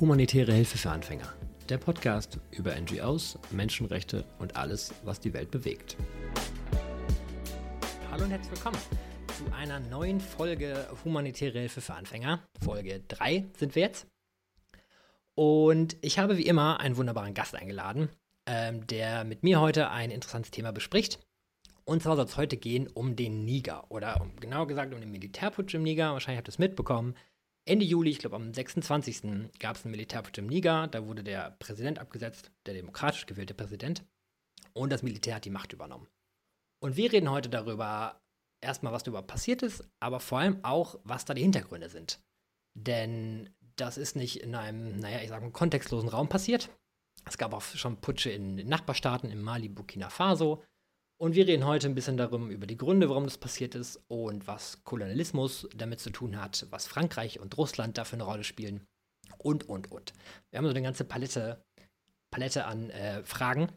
Humanitäre Hilfe für Anfänger. Der Podcast über NGOs, Menschenrechte und alles, was die Welt bewegt. Hallo und herzlich willkommen zu einer neuen Folge Humanitäre Hilfe für Anfänger. Folge 3 sind wir jetzt. Und ich habe wie immer einen wunderbaren Gast eingeladen, ähm, der mit mir heute ein interessantes Thema bespricht. Und zwar soll es heute gehen um den Niger oder um, genauer gesagt um den Militärputsch im Niger. Wahrscheinlich habt ihr es mitbekommen. Ende Juli, ich glaube am 26. gab es einen Militärputsch im Niger. Da wurde der Präsident abgesetzt, der demokratisch gewählte Präsident. Und das Militär hat die Macht übernommen. Und wir reden heute darüber, erstmal, was darüber passiert ist, aber vor allem auch, was da die Hintergründe sind. Denn das ist nicht in einem, naja, ich sage mal, kontextlosen Raum passiert. Es gab auch schon Putsche in den Nachbarstaaten, in Mali, Burkina Faso. Und wir reden heute ein bisschen darum, über die Gründe, warum das passiert ist und was Kolonialismus damit zu tun hat, was Frankreich und Russland dafür eine Rolle spielen und, und, und. Wir haben so eine ganze Palette, Palette an äh, Fragen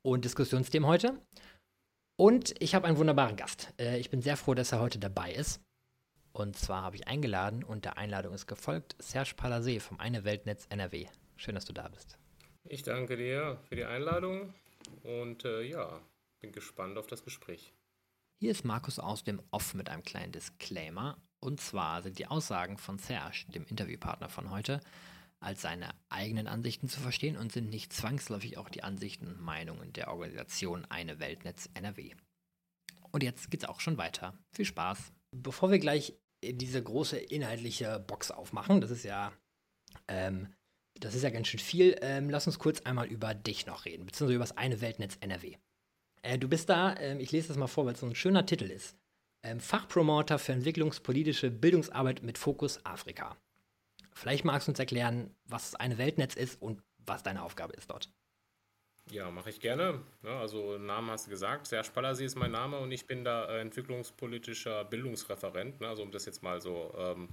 und Diskussionsthemen heute. Und ich habe einen wunderbaren Gast. Äh, ich bin sehr froh, dass er heute dabei ist. Und zwar habe ich eingeladen und der Einladung ist gefolgt Serge Palasé vom Eine Weltnetz NRW. Schön, dass du da bist. Ich danke dir für die Einladung und äh, ja, bin gespannt auf das Gespräch. Hier ist Markus aus dem Off mit einem kleinen Disclaimer. Und zwar sind die Aussagen von Serge, dem Interviewpartner von heute, als seine eigenen Ansichten zu verstehen und sind nicht zwangsläufig auch die Ansichten und Meinungen der Organisation Eine Weltnetz NRW. Und jetzt geht's auch schon weiter. Viel Spaß. Bevor wir gleich diese große inhaltliche Box aufmachen, das ist ja, ähm, das ist ja ganz schön viel, ähm, lass uns kurz einmal über dich noch reden, beziehungsweise über das Eine Weltnetz NRW. Äh, du bist da, äh, ich lese das mal vor, weil es so ein schöner Titel ist. Ähm, Fachpromoter für entwicklungspolitische Bildungsarbeit mit Fokus Afrika. Vielleicht magst du uns erklären, was eine Weltnetz ist und was deine Aufgabe ist dort. Ja, mache ich gerne. Ja, also Namen hast du gesagt. Serge Palassi ist mein Name und ich bin da äh, entwicklungspolitischer Bildungsreferent. Ne? Also um das jetzt mal so ähm,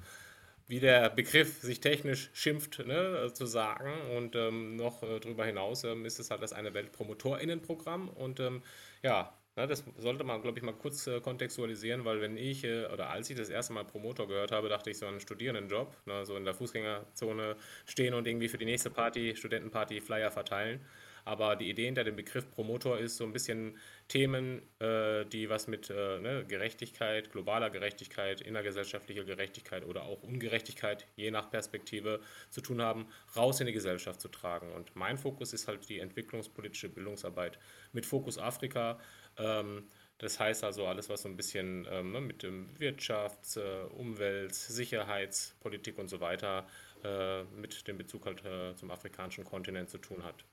wie der Begriff sich technisch schimpft, ne, zu sagen. Und ähm, noch äh, darüber hinaus ähm, ist es halt das eine Weltpromotorinnenprogramm. Und ähm, ja, ne, das sollte man, glaube ich, mal kurz äh, kontextualisieren, weil wenn ich äh, oder als ich das erste Mal Promotor gehört habe, dachte ich so einen Studierendenjob, ne, so in der Fußgängerzone stehen und irgendwie für die nächste Party, Studentenparty, Flyer verteilen. Aber die Idee hinter dem Begriff Promotor ist so ein bisschen Themen, äh, die was mit äh, ne, Gerechtigkeit, globaler Gerechtigkeit, innergesellschaftlicher Gerechtigkeit oder auch Ungerechtigkeit, je nach Perspektive, zu tun haben, raus in die Gesellschaft zu tragen. Und mein Fokus ist halt die entwicklungspolitische Bildungsarbeit mit Fokus Afrika. Ähm, das heißt also alles, was so ein bisschen ähm, ne, mit dem Wirtschafts-, äh, Umwelt-, Sicherheitspolitik und so weiter äh, mit dem Bezug halt äh, zum afrikanischen Kontinent zu tun hat.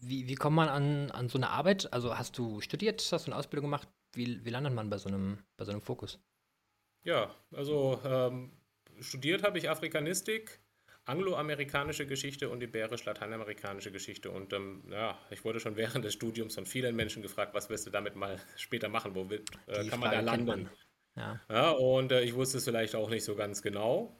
Wie, wie kommt man an, an so eine Arbeit? Also hast du studiert, hast du eine Ausbildung gemacht? Wie, wie landet man bei so einem, bei so einem Fokus? Ja, also ähm, studiert habe ich Afrikanistik, angloamerikanische Geschichte und iberisch-lateinamerikanische Geschichte. Und ähm, ja, ich wurde schon während des Studiums von vielen Menschen gefragt, was wirst du damit mal später machen? Wo will, äh, kann man da landen? Man. Ja. ja. und äh, ich wusste es vielleicht auch nicht so ganz genau.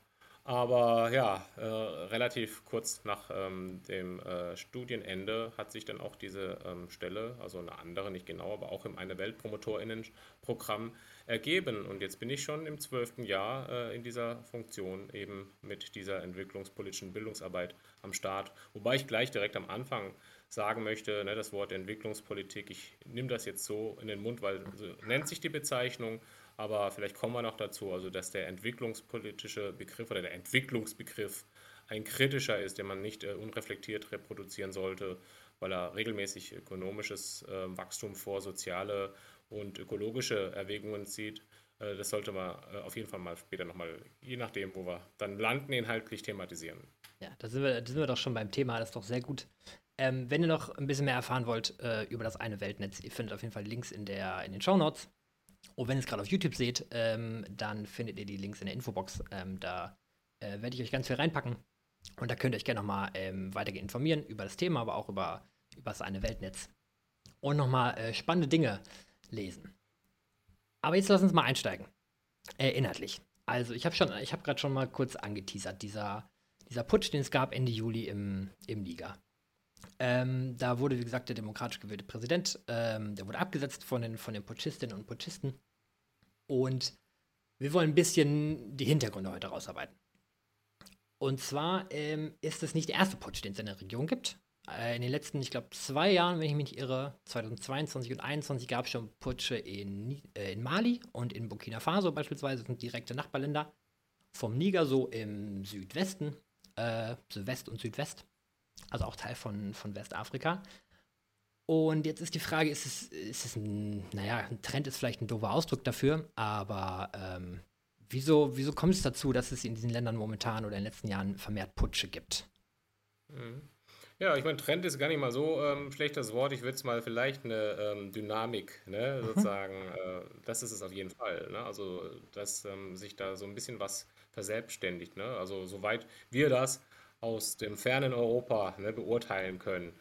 Aber ja, äh, relativ kurz nach ähm, dem äh, Studienende hat sich dann auch diese ähm, Stelle, also eine andere, nicht genau, aber auch im Eine Welt Promotorinnenprogramm ergeben. Und jetzt bin ich schon im zwölften Jahr äh, in dieser Funktion eben mit dieser entwicklungspolitischen Bildungsarbeit am Start. Wobei ich gleich direkt am Anfang sagen möchte, ne, das Wort Entwicklungspolitik, ich nehme das jetzt so in den Mund, weil so nennt sich die Bezeichnung. Aber vielleicht kommen wir noch dazu, also dass der entwicklungspolitische Begriff oder der Entwicklungsbegriff ein kritischer ist, den man nicht äh, unreflektiert reproduzieren sollte, weil er regelmäßig ökonomisches äh, Wachstum vor soziale und ökologische Erwägungen zieht. Äh, das sollte man äh, auf jeden Fall mal später nochmal, je nachdem, wo wir dann landen, inhaltlich thematisieren. Ja, da sind wir, da sind wir doch schon beim Thema, das ist doch sehr gut. Ähm, wenn ihr noch ein bisschen mehr erfahren wollt äh, über das eine Weltnetz, ihr findet auf jeden Fall Links in, der, in den Show Notes. Und wenn ihr es gerade auf YouTube seht, ähm, dann findet ihr die Links in der Infobox. Ähm, da äh, werde ich euch ganz viel reinpacken. Und da könnt ihr euch gerne nochmal ähm, weiter informieren über das Thema, aber auch über, über das eine Weltnetz. Und nochmal äh, spannende Dinge lesen. Aber jetzt lass uns mal einsteigen. Äh, inhaltlich. Also, ich habe schon, ich habe gerade schon mal kurz angeteasert, dieser, dieser Putsch, den es gab Ende Juli im, im Liga. Ähm, da wurde, wie gesagt, der demokratisch gewählte Präsident, ähm, der wurde abgesetzt von den, von den Putschistinnen und Putschisten. Und wir wollen ein bisschen die Hintergründe heute rausarbeiten. Und zwar ähm, ist es nicht der erste Putsch, den es in der Region gibt. Äh, in den letzten, ich glaube, zwei Jahren, wenn ich mich nicht irre, 2022 und 2021 gab es schon Putsche in, äh, in Mali und in Burkina Faso beispielsweise, das sind direkte Nachbarländer. Vom Niger so im Südwesten, äh, West und Südwest, also auch Teil von, von Westafrika. Und jetzt ist die Frage, ist es, ist es ein, naja, ein Trend ist vielleicht ein doofer Ausdruck dafür, aber ähm, wieso, wieso kommt es dazu, dass es in diesen Ländern momentan oder in den letzten Jahren vermehrt Putsche gibt? Mhm. Ja, ich meine, Trend ist gar nicht mal so ähm, schlechtes Wort. Ich würde es mal vielleicht eine ähm, Dynamik, ne, mhm. sozusagen, äh, das ist es auf jeden Fall. Ne? Also, dass ähm, sich da so ein bisschen was verselbstständigt. Ne? Also, soweit wir das aus dem fernen Europa ne, beurteilen können.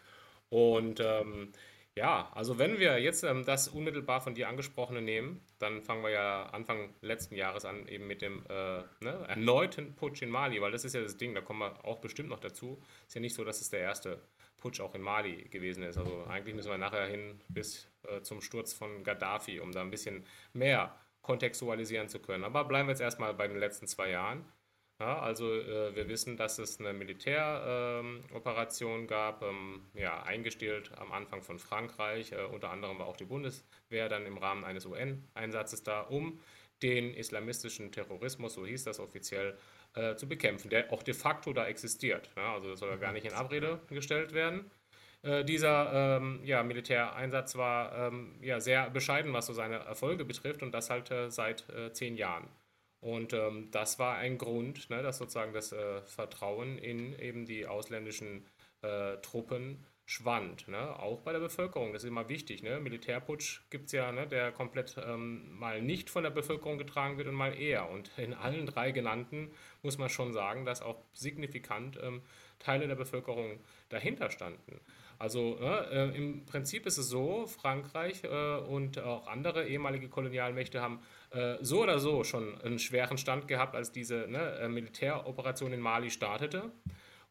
Und ähm, ja, also wenn wir jetzt ähm, das unmittelbar von dir angesprochene nehmen, dann fangen wir ja Anfang letzten Jahres an, eben mit dem äh, ne, erneuten Putsch in Mali, weil das ist ja das Ding, da kommen wir auch bestimmt noch dazu. Ist ja nicht so, dass es der erste Putsch auch in Mali gewesen ist. Also eigentlich müssen wir nachher hin bis äh, zum Sturz von Gaddafi, um da ein bisschen mehr kontextualisieren zu können. Aber bleiben wir jetzt erstmal bei den letzten zwei Jahren. Ja, also äh, wir wissen, dass es eine Militäroperation ähm, gab, ähm, ja, eingestellt am Anfang von Frankreich. Äh, unter anderem war auch die Bundeswehr dann im Rahmen eines UN-Einsatzes da, um den islamistischen Terrorismus, so hieß das offiziell, äh, zu bekämpfen, der auch de facto da existiert. Ja, also das soll ja gar nicht in Abrede gestellt werden. Äh, dieser ähm, ja, Militäreinsatz war ähm, ja, sehr bescheiden, was so seine Erfolge betrifft und das halt äh, seit äh, zehn Jahren. Und ähm, das war ein Grund, ne, dass sozusagen das äh, Vertrauen in eben die ausländischen äh, Truppen schwand. Ne? Auch bei der Bevölkerung, das ist immer wichtig. Ne? Militärputsch gibt es ja, ne, der komplett ähm, mal nicht von der Bevölkerung getragen wird und mal eher. Und in allen drei genannten muss man schon sagen, dass auch signifikant ähm, Teile der Bevölkerung dahinter standen. Also äh, im Prinzip ist es so, Frankreich äh, und auch andere ehemalige Kolonialmächte haben äh, so oder so schon einen schweren Stand gehabt, als diese ne, äh, Militäroperation in Mali startete.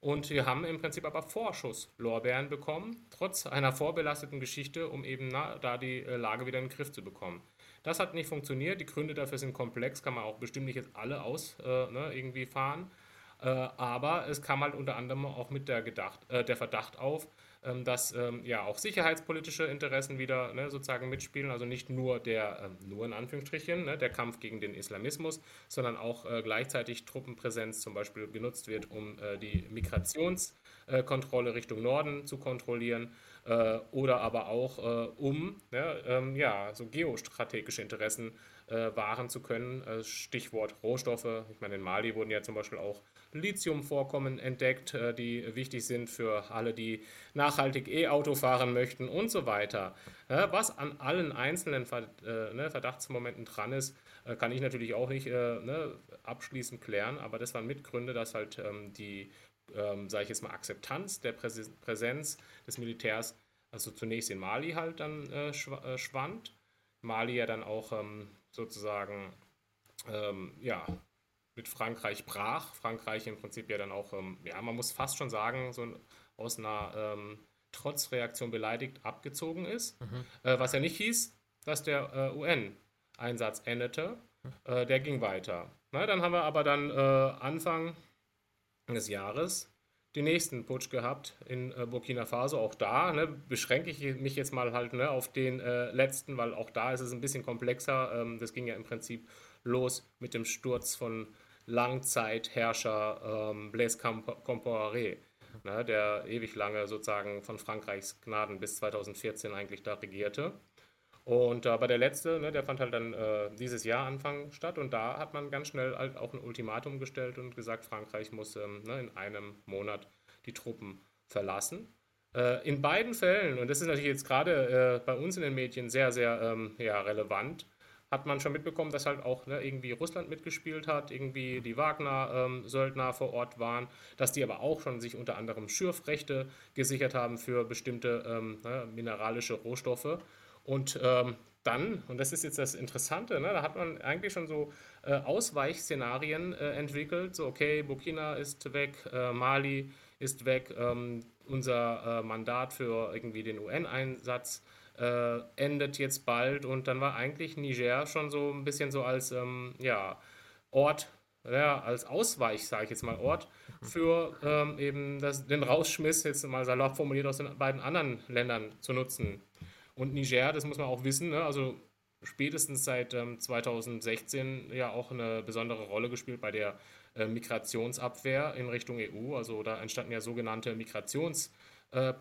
Und wir haben im Prinzip aber Vorschusslorbeeren bekommen, trotz einer vorbelasteten Geschichte, um eben na, da die äh, Lage wieder in den Griff zu bekommen. Das hat nicht funktioniert. Die Gründe dafür sind komplex, kann man auch bestimmt nicht jetzt alle aus äh, ne, irgendwie fahren. Äh, aber es kam halt unter anderem auch mit der, Gedacht, äh, der Verdacht auf, dass ähm, ja auch sicherheitspolitische Interessen wieder ne, sozusagen mitspielen, also nicht nur der, ähm, nur in Anführungsstrichen, ne, der Kampf gegen den Islamismus, sondern auch äh, gleichzeitig Truppenpräsenz zum Beispiel genutzt wird, um äh, die Migrationskontrolle Richtung Norden zu kontrollieren äh, oder aber auch äh, um ne, ähm, ja, so geostrategische Interessen äh, wahren zu können. Äh, Stichwort Rohstoffe. Ich meine, in Mali wurden ja zum Beispiel auch Lithiumvorkommen entdeckt, äh, die wichtig sind für alle, die nachhaltig E-Auto fahren möchten und so weiter. Was an allen einzelnen ne, Verdachtsmomenten dran ist, kann ich natürlich auch nicht ne, abschließend klären, aber das waren Mitgründe, dass halt ähm, die, ähm, sage ich jetzt mal, Akzeptanz der Präsenz des Militärs, also zunächst in Mali halt dann schwand. Mali ja dann auch ähm, sozusagen ja, mit Frankreich brach. Frankreich im Prinzip ja dann auch, ähm, ja, man muss fast schon sagen, so aus einer ähm, Trotzreaktion beleidigt abgezogen ist. Mhm. Äh, was ja nicht hieß, dass der äh, UN-Einsatz endete. Äh, der ging weiter. Na, dann haben wir aber dann äh, Anfang des Jahres den nächsten Putsch gehabt in äh, Burkina Faso. Auch da ne, beschränke ich mich jetzt mal halt ne, auf den äh, letzten, weil auch da ist es ein bisschen komplexer. Ähm, das ging ja im Prinzip los mit dem Sturz von Langzeitherrscher ähm, Blaise Compaoré, ne, der ewig lange sozusagen von Frankreichs Gnaden bis 2014 eigentlich da regierte. Und aber der letzte, ne, der fand halt dann äh, dieses Jahr Anfang statt und da hat man ganz schnell halt auch ein Ultimatum gestellt und gesagt, Frankreich muss ähm, ne, in einem Monat die Truppen verlassen. Äh, in beiden Fällen, und das ist natürlich jetzt gerade äh, bei uns in den Medien sehr, sehr ähm, ja, relevant, hat man schon mitbekommen, dass halt auch ne, irgendwie Russland mitgespielt hat, irgendwie die Wagner-Söldner ähm, vor Ort waren, dass die aber auch schon sich unter anderem Schürfrechte gesichert haben für bestimmte ähm, ne, mineralische Rohstoffe. Und ähm, dann, und das ist jetzt das Interessante, ne, da hat man eigentlich schon so äh, Ausweichszenarien äh, entwickelt, so okay, Burkina ist weg, äh, Mali ist weg, ähm, unser äh, Mandat für irgendwie den UN-Einsatz äh, endet jetzt bald und dann war eigentlich Niger schon so ein bisschen so als ähm, ja, Ort ja, als Ausweich, sage ich jetzt mal, Ort für ähm, eben das, den Rausschmiss, jetzt mal salopp formuliert, aus den beiden anderen Ländern zu nutzen. Und Niger, das muss man auch wissen, ne? also spätestens seit ähm, 2016 ja auch eine besondere Rolle gespielt bei der äh, Migrationsabwehr in Richtung EU. Also da entstanden ja sogenannte Migrationspartnerschaften. Äh,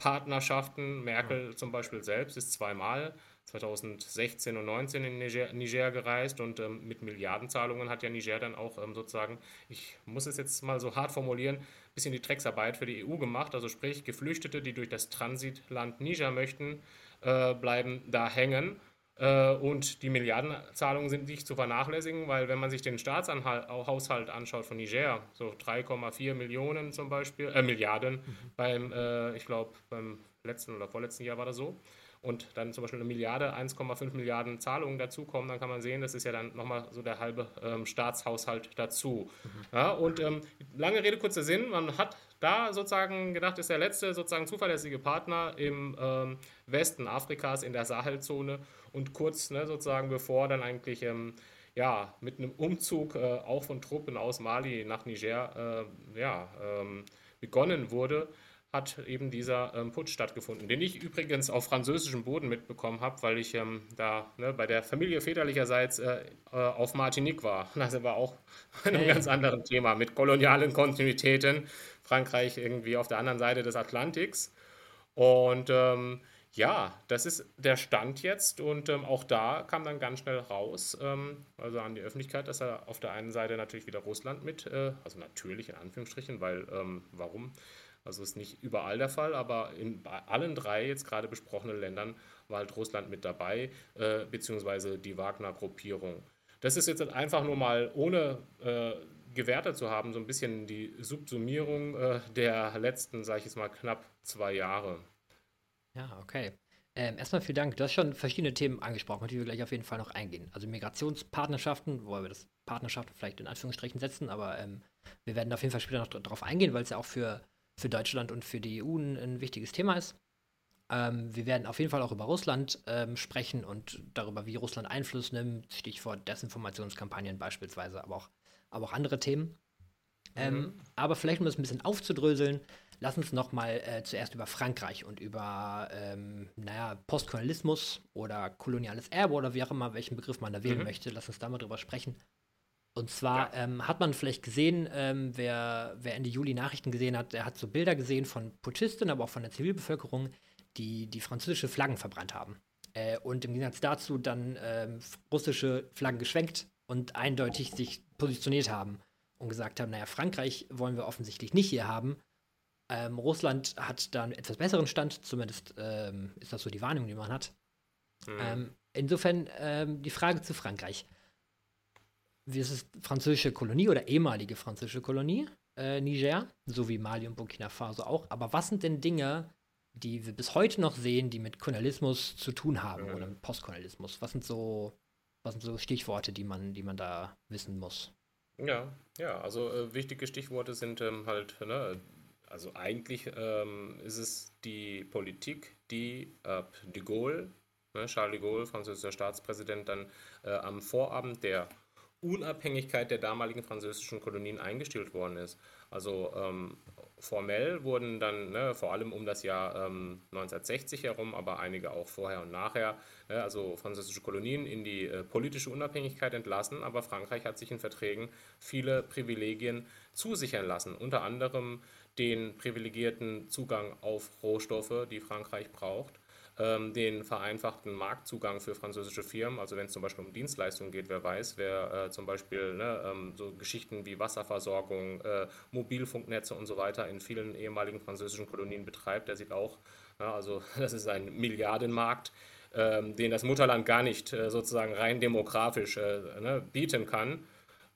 Merkel ja. zum Beispiel selbst ist zweimal 2016 und 2019 in Niger, Niger gereist und ähm, mit Milliardenzahlungen hat ja Niger dann auch ähm, sozusagen, ich muss es jetzt mal so hart formulieren, ein bisschen die Drecksarbeit für die EU gemacht. Also sprich, Geflüchtete, die durch das Transitland Niger möchten, äh, bleiben da hängen. Äh, und die Milliardenzahlungen sind nicht zu vernachlässigen, weil wenn man sich den Staatshaushalt anschaut von Niger, so 3,4 Millionen zum Beispiel, äh, Milliarden mhm. beim, äh, ich glaube, beim letzten oder vorletzten Jahr war das so, und dann zum Beispiel eine Milliarde, 1,5 Milliarden Zahlungen dazukommen, dann kann man sehen, das ist ja dann nochmal so der halbe ähm, Staatshaushalt dazu. Mhm. Ja, und ähm, lange Rede, kurzer Sinn, man hat da sozusagen gedacht, ist der letzte sozusagen zuverlässige Partner im ähm, Westen Afrikas in der Sahelzone und kurz ne, sozusagen bevor dann eigentlich ähm, ja, mit einem Umzug äh, auch von Truppen aus Mali nach Niger äh, ja, ähm, begonnen wurde, hat eben dieser ähm, Putsch stattgefunden, den ich übrigens auf französischem Boden mitbekommen habe, weil ich ähm, da ne, bei der Familie väterlicherseits äh, äh, auf Martinique war. Das war auch ein hey. ganz anderes Thema mit kolonialen Kontinuitäten. Frankreich irgendwie auf der anderen Seite des Atlantiks. Und ähm, ja, das ist der Stand jetzt und ähm, auch da kam dann ganz schnell raus, ähm, also an die Öffentlichkeit, dass er auf der einen Seite natürlich wieder Russland mit, äh, also natürlich in Anführungsstrichen, weil ähm, warum? Also ist nicht überall der Fall, aber in allen drei jetzt gerade besprochenen Ländern war halt Russland mit dabei, äh, beziehungsweise die Wagner-Gruppierung. Das ist jetzt einfach nur mal, ohne äh, gewertet zu haben, so ein bisschen die Subsumierung äh, der letzten, sage ich jetzt mal, knapp zwei Jahre. Ja, okay. Ähm, erstmal vielen Dank. Du hast schon verschiedene Themen angesprochen, die wir gleich auf jeden Fall noch eingehen. Also Migrationspartnerschaften, wo wir das Partnerschaften vielleicht in Anführungsstrichen setzen, aber ähm, wir werden auf jeden Fall später noch darauf eingehen, weil es ja auch für für Deutschland und für die EU ein, ein wichtiges Thema ist. Ähm, wir werden auf jeden Fall auch über Russland ähm, sprechen und darüber, wie Russland Einfluss nimmt, Stichwort Desinformationskampagnen beispielsweise, aber auch, aber auch andere Themen. Ähm, mhm. aber vielleicht, um das ein bisschen aufzudröseln, lass uns noch mal äh, zuerst über Frankreich und über, ähm, naja, Postkolonialismus oder koloniales Erbe oder wie auch immer, welchen Begriff man da wählen mhm. möchte, lass uns da mal drüber sprechen. Und zwar ja. ähm, hat man vielleicht gesehen, ähm, wer, wer Ende Juli Nachrichten gesehen hat, der hat so Bilder gesehen von Putschisten, aber auch von der Zivilbevölkerung, die die französische Flaggen verbrannt haben. Äh, und im Gegensatz dazu dann ähm, russische Flaggen geschwenkt und eindeutig sich positioniert haben und gesagt haben, naja, Frankreich wollen wir offensichtlich nicht hier haben. Ähm, Russland hat da einen etwas besseren Stand, zumindest ähm, ist das so die Wahrnehmung, die man hat. Mhm. insofern die Frage zu Frankreich wie ist es, französische Kolonie oder ehemalige französische Kolonie, äh, Niger, so wie Mali und Burkina Faso auch. Aber was sind denn Dinge, die wir bis heute noch sehen, die mit Kolonialismus zu tun haben mhm. oder mit Postkolonialismus? Was sind so, was sind so Stichworte, die man, die man da wissen muss? Ja, ja, also äh, wichtige Stichworte sind ähm, halt, ne, also eigentlich ähm, ist es die Politik, die äh, de Gaulle, ne, Charles de Gaulle, französischer Staatspräsident, dann äh, am Vorabend der Unabhängigkeit der damaligen französischen Kolonien eingestellt worden ist. Also ähm, formell wurden dann ne, vor allem um das Jahr ähm, 1960 herum, aber einige auch vorher und nachher, ne, also französische Kolonien in die äh, politische Unabhängigkeit entlassen, aber Frankreich hat sich in Verträgen viele Privilegien zusichern lassen, unter anderem den privilegierten Zugang auf Rohstoffe, die Frankreich braucht ähm, den vereinfachten Marktzugang für französische Firmen. Also wenn es zum Beispiel um Dienstleistungen geht, wer weiß, wer äh, zum Beispiel ne, ähm, so Geschichten wie Wasserversorgung, äh, Mobilfunknetze und so weiter in vielen ehemaligen französischen Kolonien betreibt, der sieht auch, ja, also das ist ein Milliardenmarkt. Ähm, den das Mutterland gar nicht äh, sozusagen rein demografisch äh, ne, bieten kann.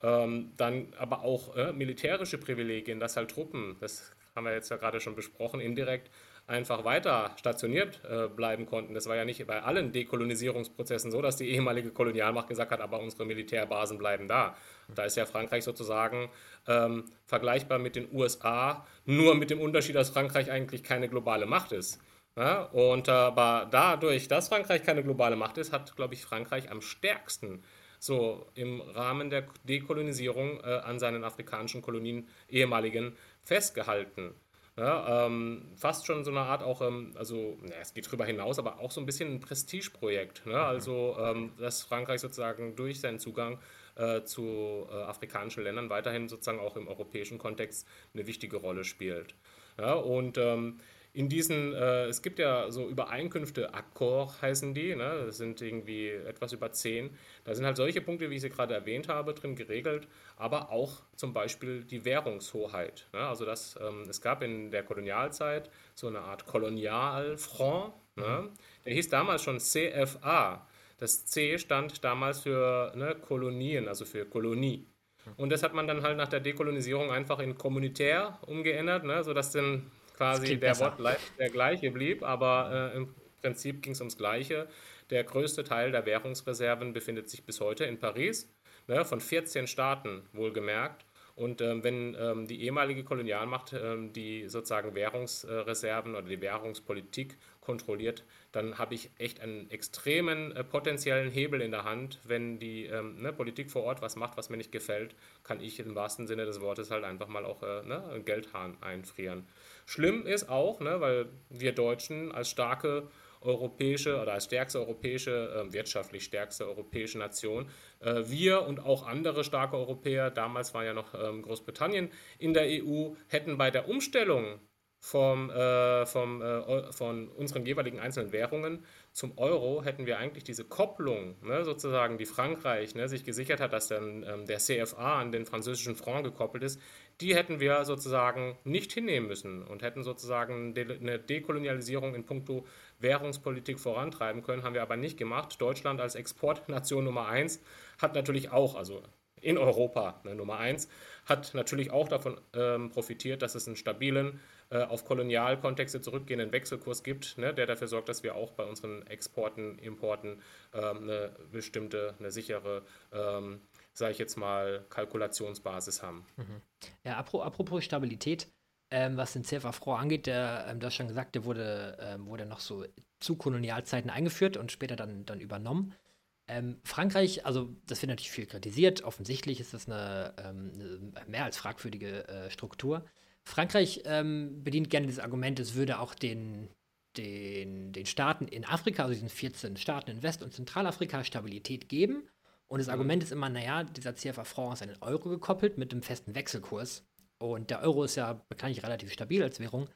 Ähm, dann aber auch äh, militärische Privilegien, dass halt Truppen, das haben wir jetzt ja gerade schon besprochen, indirekt einfach weiter stationiert äh, bleiben konnten. Das war ja nicht bei allen Dekolonisierungsprozessen so, dass die ehemalige Kolonialmacht gesagt hat, aber unsere Militärbasen bleiben da. Da ist ja Frankreich sozusagen ähm, vergleichbar mit den USA, nur mit dem Unterschied, dass Frankreich eigentlich keine globale Macht ist. Ja? Und aber dadurch, dass Frankreich keine globale Macht ist, hat, glaube ich, Frankreich am stärksten so im Rahmen der Dekolonisierung äh, an seinen afrikanischen Kolonien, ehemaligen, festgehalten. Ja, ähm, fast schon so eine Art auch, ähm, also na, es geht darüber hinaus, aber auch so ein bisschen ein Prestigeprojekt. Ne? Also, ähm, dass Frankreich sozusagen durch seinen Zugang äh, zu äh, afrikanischen Ländern weiterhin sozusagen auch im europäischen Kontext eine wichtige Rolle spielt. Ja, und ähm, in diesen, äh, es gibt ja so Übereinkünfte, Accord heißen die, ne? das sind irgendwie etwas über zehn. Da sind halt solche Punkte, wie ich sie gerade erwähnt habe, drin geregelt, aber auch zum Beispiel die Währungshoheit. Ne? Also das, ähm, es gab in der Kolonialzeit so eine Art Kolonialfranc, ne? der hieß damals schon CFA. Das C stand damals für ne, Kolonien, also für Kolonie. Und das hat man dann halt nach der Dekolonisierung einfach in kommunitär umgeändert, ne, sodass dann quasi der Wortlaut der gleiche blieb, aber äh, im Prinzip ging es ums Gleiche. Der größte Teil der Währungsreserven befindet sich bis heute in Paris, ne, von 14 Staaten wohlgemerkt. Und ähm, wenn ähm, die ehemalige Kolonialmacht ähm, die sozusagen Währungsreserven oder die Währungspolitik kontrolliert, dann habe ich echt einen extremen äh, potenziellen Hebel in der Hand. Wenn die ähm, ne, Politik vor Ort was macht, was mir nicht gefällt, kann ich im wahrsten Sinne des Wortes halt einfach mal auch äh, ne, einen Geldhahn einfrieren. Schlimm ist auch, ne, weil wir Deutschen als starke europäische oder als stärkste europäische, äh, wirtschaftlich stärkste europäische Nation, äh, wir und auch andere starke Europäer, damals war ja noch ähm, Großbritannien in der EU, hätten bei der Umstellung vom, äh, vom, äh, von unseren jeweiligen einzelnen Währungen zum Euro hätten wir eigentlich diese Kopplung, ne, sozusagen, die Frankreich ne, sich gesichert hat, dass dann ähm, der CFA an den französischen Franc gekoppelt ist, die hätten wir sozusagen nicht hinnehmen müssen und hätten sozusagen eine Dekolonialisierung in puncto Währungspolitik vorantreiben können, haben wir aber nicht gemacht. Deutschland als Exportnation Nummer eins hat natürlich auch, also in Europa ne, Nummer eins, hat natürlich auch davon ähm, profitiert, dass es einen stabilen, auf Kolonialkontexte zurückgehenden Wechselkurs gibt, ne, der dafür sorgt, dass wir auch bei unseren Exporten, Importen ähm, eine bestimmte, eine sichere ähm, sage ich jetzt mal, Kalkulationsbasis haben. Mhm. Ja, apropos Stabilität, ähm, was den CFA Franc angeht, der, ähm, du hast schon gesagt, der wurde, ähm, wurde noch so zu Kolonialzeiten eingeführt und später dann, dann übernommen. Ähm, Frankreich, also das wird natürlich viel kritisiert, offensichtlich ist das eine, ähm, eine mehr als fragwürdige äh, Struktur. Frankreich ähm, bedient gerne das Argument, es würde auch den, den, den Staaten in Afrika, also diesen 14 Staaten in West- und Zentralafrika, Stabilität geben und das mhm. Argument ist immer, naja, dieser CFA Franc ist an den Euro gekoppelt mit dem festen Wechselkurs. Und der Euro ist ja bekanntlich relativ stabil als Währung.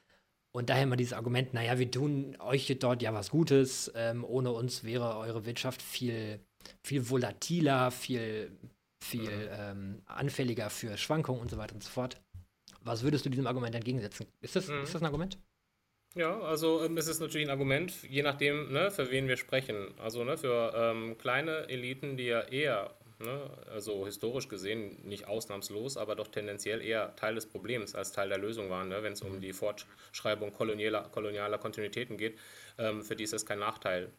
Und daher immer dieses Argument, naja, wir tun euch dort ja was Gutes. Ähm, ohne uns wäre eure Wirtschaft viel, viel volatiler, viel, viel mhm. ähm, anfälliger für Schwankungen und so weiter und so fort. Was würdest du diesem Argument entgegensetzen? Ist das, mhm. ist das ein Argument? Ja, also ähm, es ist natürlich ein Argument, je nachdem, ne, für wen wir sprechen. Also ne, für ähm, kleine Eliten, die ja eher, ne, also historisch gesehen nicht ausnahmslos, aber doch tendenziell eher Teil des Problems als Teil der Lösung waren, ne, wenn es um die Fortschreibung kolonialer, kolonialer Kontinuitäten geht, ähm, für die ist das kein Nachteil.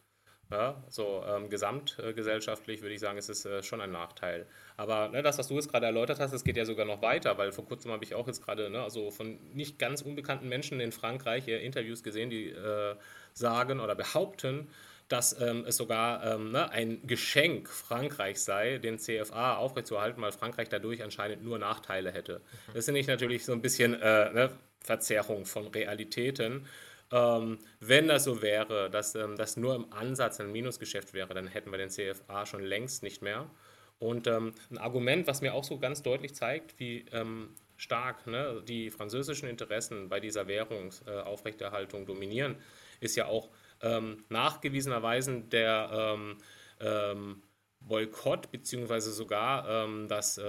Ja, so ähm, gesamtgesellschaftlich würde ich sagen, ist es äh, schon ein Nachteil. Aber ne, das, was du jetzt gerade erläutert hast, das geht ja sogar noch weiter, weil vor kurzem habe ich auch jetzt gerade ne, also von nicht ganz unbekannten Menschen in Frankreich äh, Interviews gesehen, die äh, sagen oder behaupten, dass ähm, es sogar ähm, ne, ein Geschenk Frankreich sei, den CFA aufrechtzuerhalten, weil Frankreich dadurch anscheinend nur Nachteile hätte. Das finde ich natürlich so ein bisschen äh, ne, Verzerrung von Realitäten. Ähm, wenn das so wäre, dass ähm, das nur im Ansatz ein Minusgeschäft wäre, dann hätten wir den CFA schon längst nicht mehr. Und ähm, ein Argument, was mir auch so ganz deutlich zeigt, wie ähm, stark ne, die französischen Interessen bei dieser Währungsaufrechterhaltung äh, dominieren, ist ja auch ähm, nachgewiesenerweise der ähm, Boykott beziehungsweise sogar das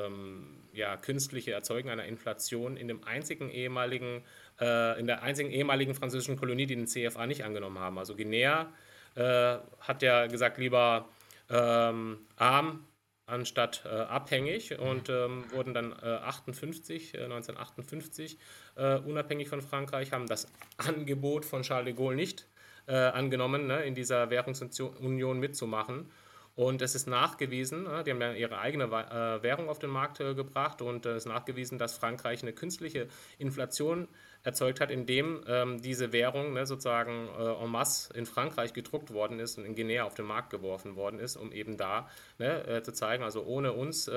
ja, künstliche Erzeugen einer Inflation in dem einzigen ehemaligen äh, in der einzigen ehemaligen französischen Kolonie, die den CFA nicht angenommen haben. Also Guinea äh, hat ja gesagt, lieber ähm, arm anstatt äh, abhängig und ähm, wurden dann äh, 58, äh, 1958 äh, unabhängig von Frankreich, haben das Angebot von Charles de Gaulle nicht angenommen, ne, in dieser Währungsunion mitzumachen Und es ist nachgewiesen, äh, die haben ja ihre eigene äh, Währung auf den Markt gebracht und es ist nachgewiesen, dass Frankreich eine künstliche Inflation erzeugt hat, indem ähm, diese Währung ne, sozusagen en masse in Frankreich gedruckt worden ist und in Guinea auf den Markt geworfen worden ist, um eben da ne, zu zeigen, also ohne uns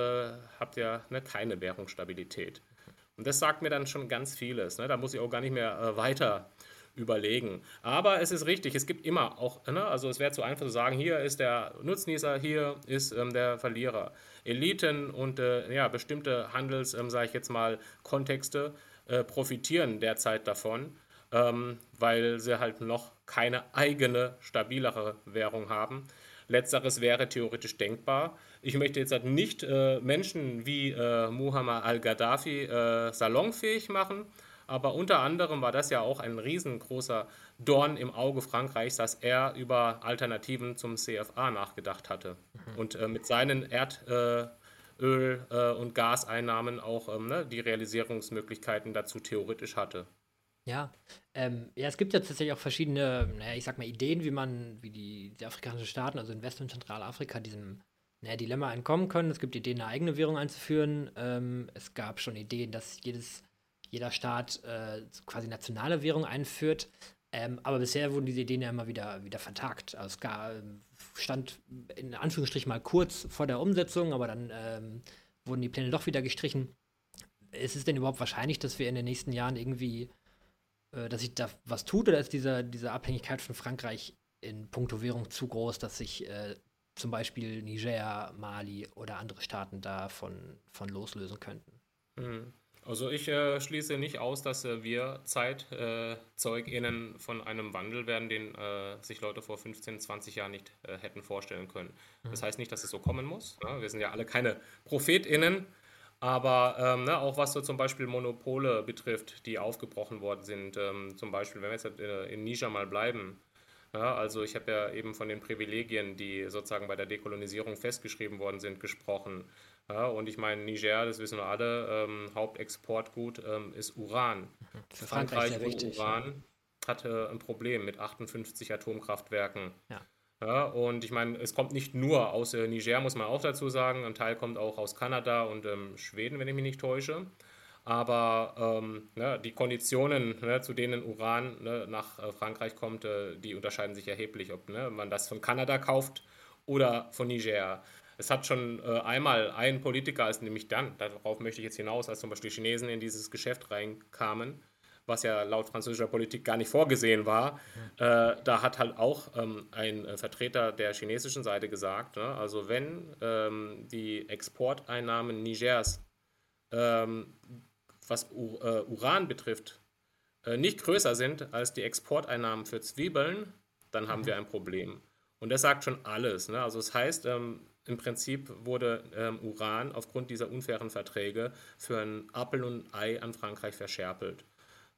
habt ihr ne, keine Währungsstabilität. Und das sagt mir dann schon ganz vieles. Ne? Da muss ich auch gar nicht mehr weiter überlegen. Aber es ist richtig, es gibt immer auch, ne, also es wäre zu einfach zu sagen, hier ist der Nutznießer, hier ist ähm, der Verlierer. Eliten und äh, ja, bestimmte Handels, ähm, sage ich jetzt mal, Kontexte äh, profitieren derzeit davon, ähm, weil sie halt noch keine eigene, stabilere Währung haben. Letzteres wäre theoretisch denkbar. Ich möchte jetzt halt nicht äh, Menschen wie äh, Muhammad al-Gaddafi äh, salonfähig machen, aber unter anderem war das ja auch ein riesengroßer Dorn im Auge Frankreichs, dass er über Alternativen zum CFA nachgedacht hatte mhm. und äh, mit seinen Erdöl- äh, und Gaseinnahmen auch ähm, ne, die Realisierungsmöglichkeiten dazu theoretisch hatte. Ja, ähm, ja, es gibt ja tatsächlich auch verschiedene, naja, ich sag mal, Ideen, wie man, wie die, die afrikanischen Staaten, also in West- und Zentralafrika, diesem naja, Dilemma entkommen können. Es gibt Ideen, eine eigene Währung einzuführen. Ähm, es gab schon Ideen, dass jedes jeder Staat äh, quasi nationale Währung einführt. Ähm, aber bisher wurden diese Ideen ja immer wieder, wieder vertagt. Also es gab, stand in Anführungsstrichen mal kurz vor der Umsetzung, aber dann ähm, wurden die Pläne doch wieder gestrichen. Ist es denn überhaupt wahrscheinlich, dass wir in den nächsten Jahren irgendwie, äh, dass sich da was tut, oder ist diese, diese Abhängigkeit von Frankreich in puncto Währung zu groß, dass sich äh, zum Beispiel Niger, Mali oder andere Staaten davon von loslösen könnten? Mhm. Also ich äh, schließe nicht aus, dass äh, wir ZeitzeugInnen äh, von einem Wandel werden, den äh, sich Leute vor 15, 20 Jahren nicht äh, hätten vorstellen können. Mhm. Das heißt nicht, dass es so kommen muss. Ne? Wir sind ja alle keine ProphetInnen, aber ähm, ne, auch was so zum Beispiel Monopole betrifft, die aufgebrochen worden sind, ähm, zum Beispiel, wenn wir jetzt äh, in Niger mal bleiben, ja, also ich habe ja eben von den Privilegien, die sozusagen bei der Dekolonisierung festgeschrieben worden sind, gesprochen. Ja, und ich meine, Niger, das wissen wir alle, ähm, Hauptexportgut ähm, ist Uran. Für Frankreich, Frankreich wichtig, Uran ja. hatte ein Problem mit 58 Atomkraftwerken. Ja. Ja, und ich meine, es kommt nicht nur aus äh, Niger, muss man auch dazu sagen. Ein Teil kommt auch aus Kanada und ähm, Schweden, wenn ich mich nicht täusche. Aber ähm, ne, die Konditionen, ne, zu denen Uran ne, nach äh, Frankreich kommt, äh, die unterscheiden sich erheblich, ob ne, man das von Kanada kauft oder von Niger. Es hat schon äh, einmal ein Politiker, als nämlich dann, darauf möchte ich jetzt hinaus, als zum Beispiel Chinesen in dieses Geschäft reinkamen, was ja laut französischer Politik gar nicht vorgesehen war, äh, da hat halt auch ähm, ein äh, Vertreter der chinesischen Seite gesagt, ne, also wenn ähm, die Exporteinnahmen Nigers, ähm, was U äh, Uran betrifft, äh, nicht größer sind als die Exporteinnahmen für Zwiebeln, dann haben mhm. wir ein Problem. Und das sagt schon alles. Ne? Also das heißt, ähm, im Prinzip wurde ähm, Uran aufgrund dieser unfairen Verträge für ein Appel und Ei an Frankreich verscherpelt.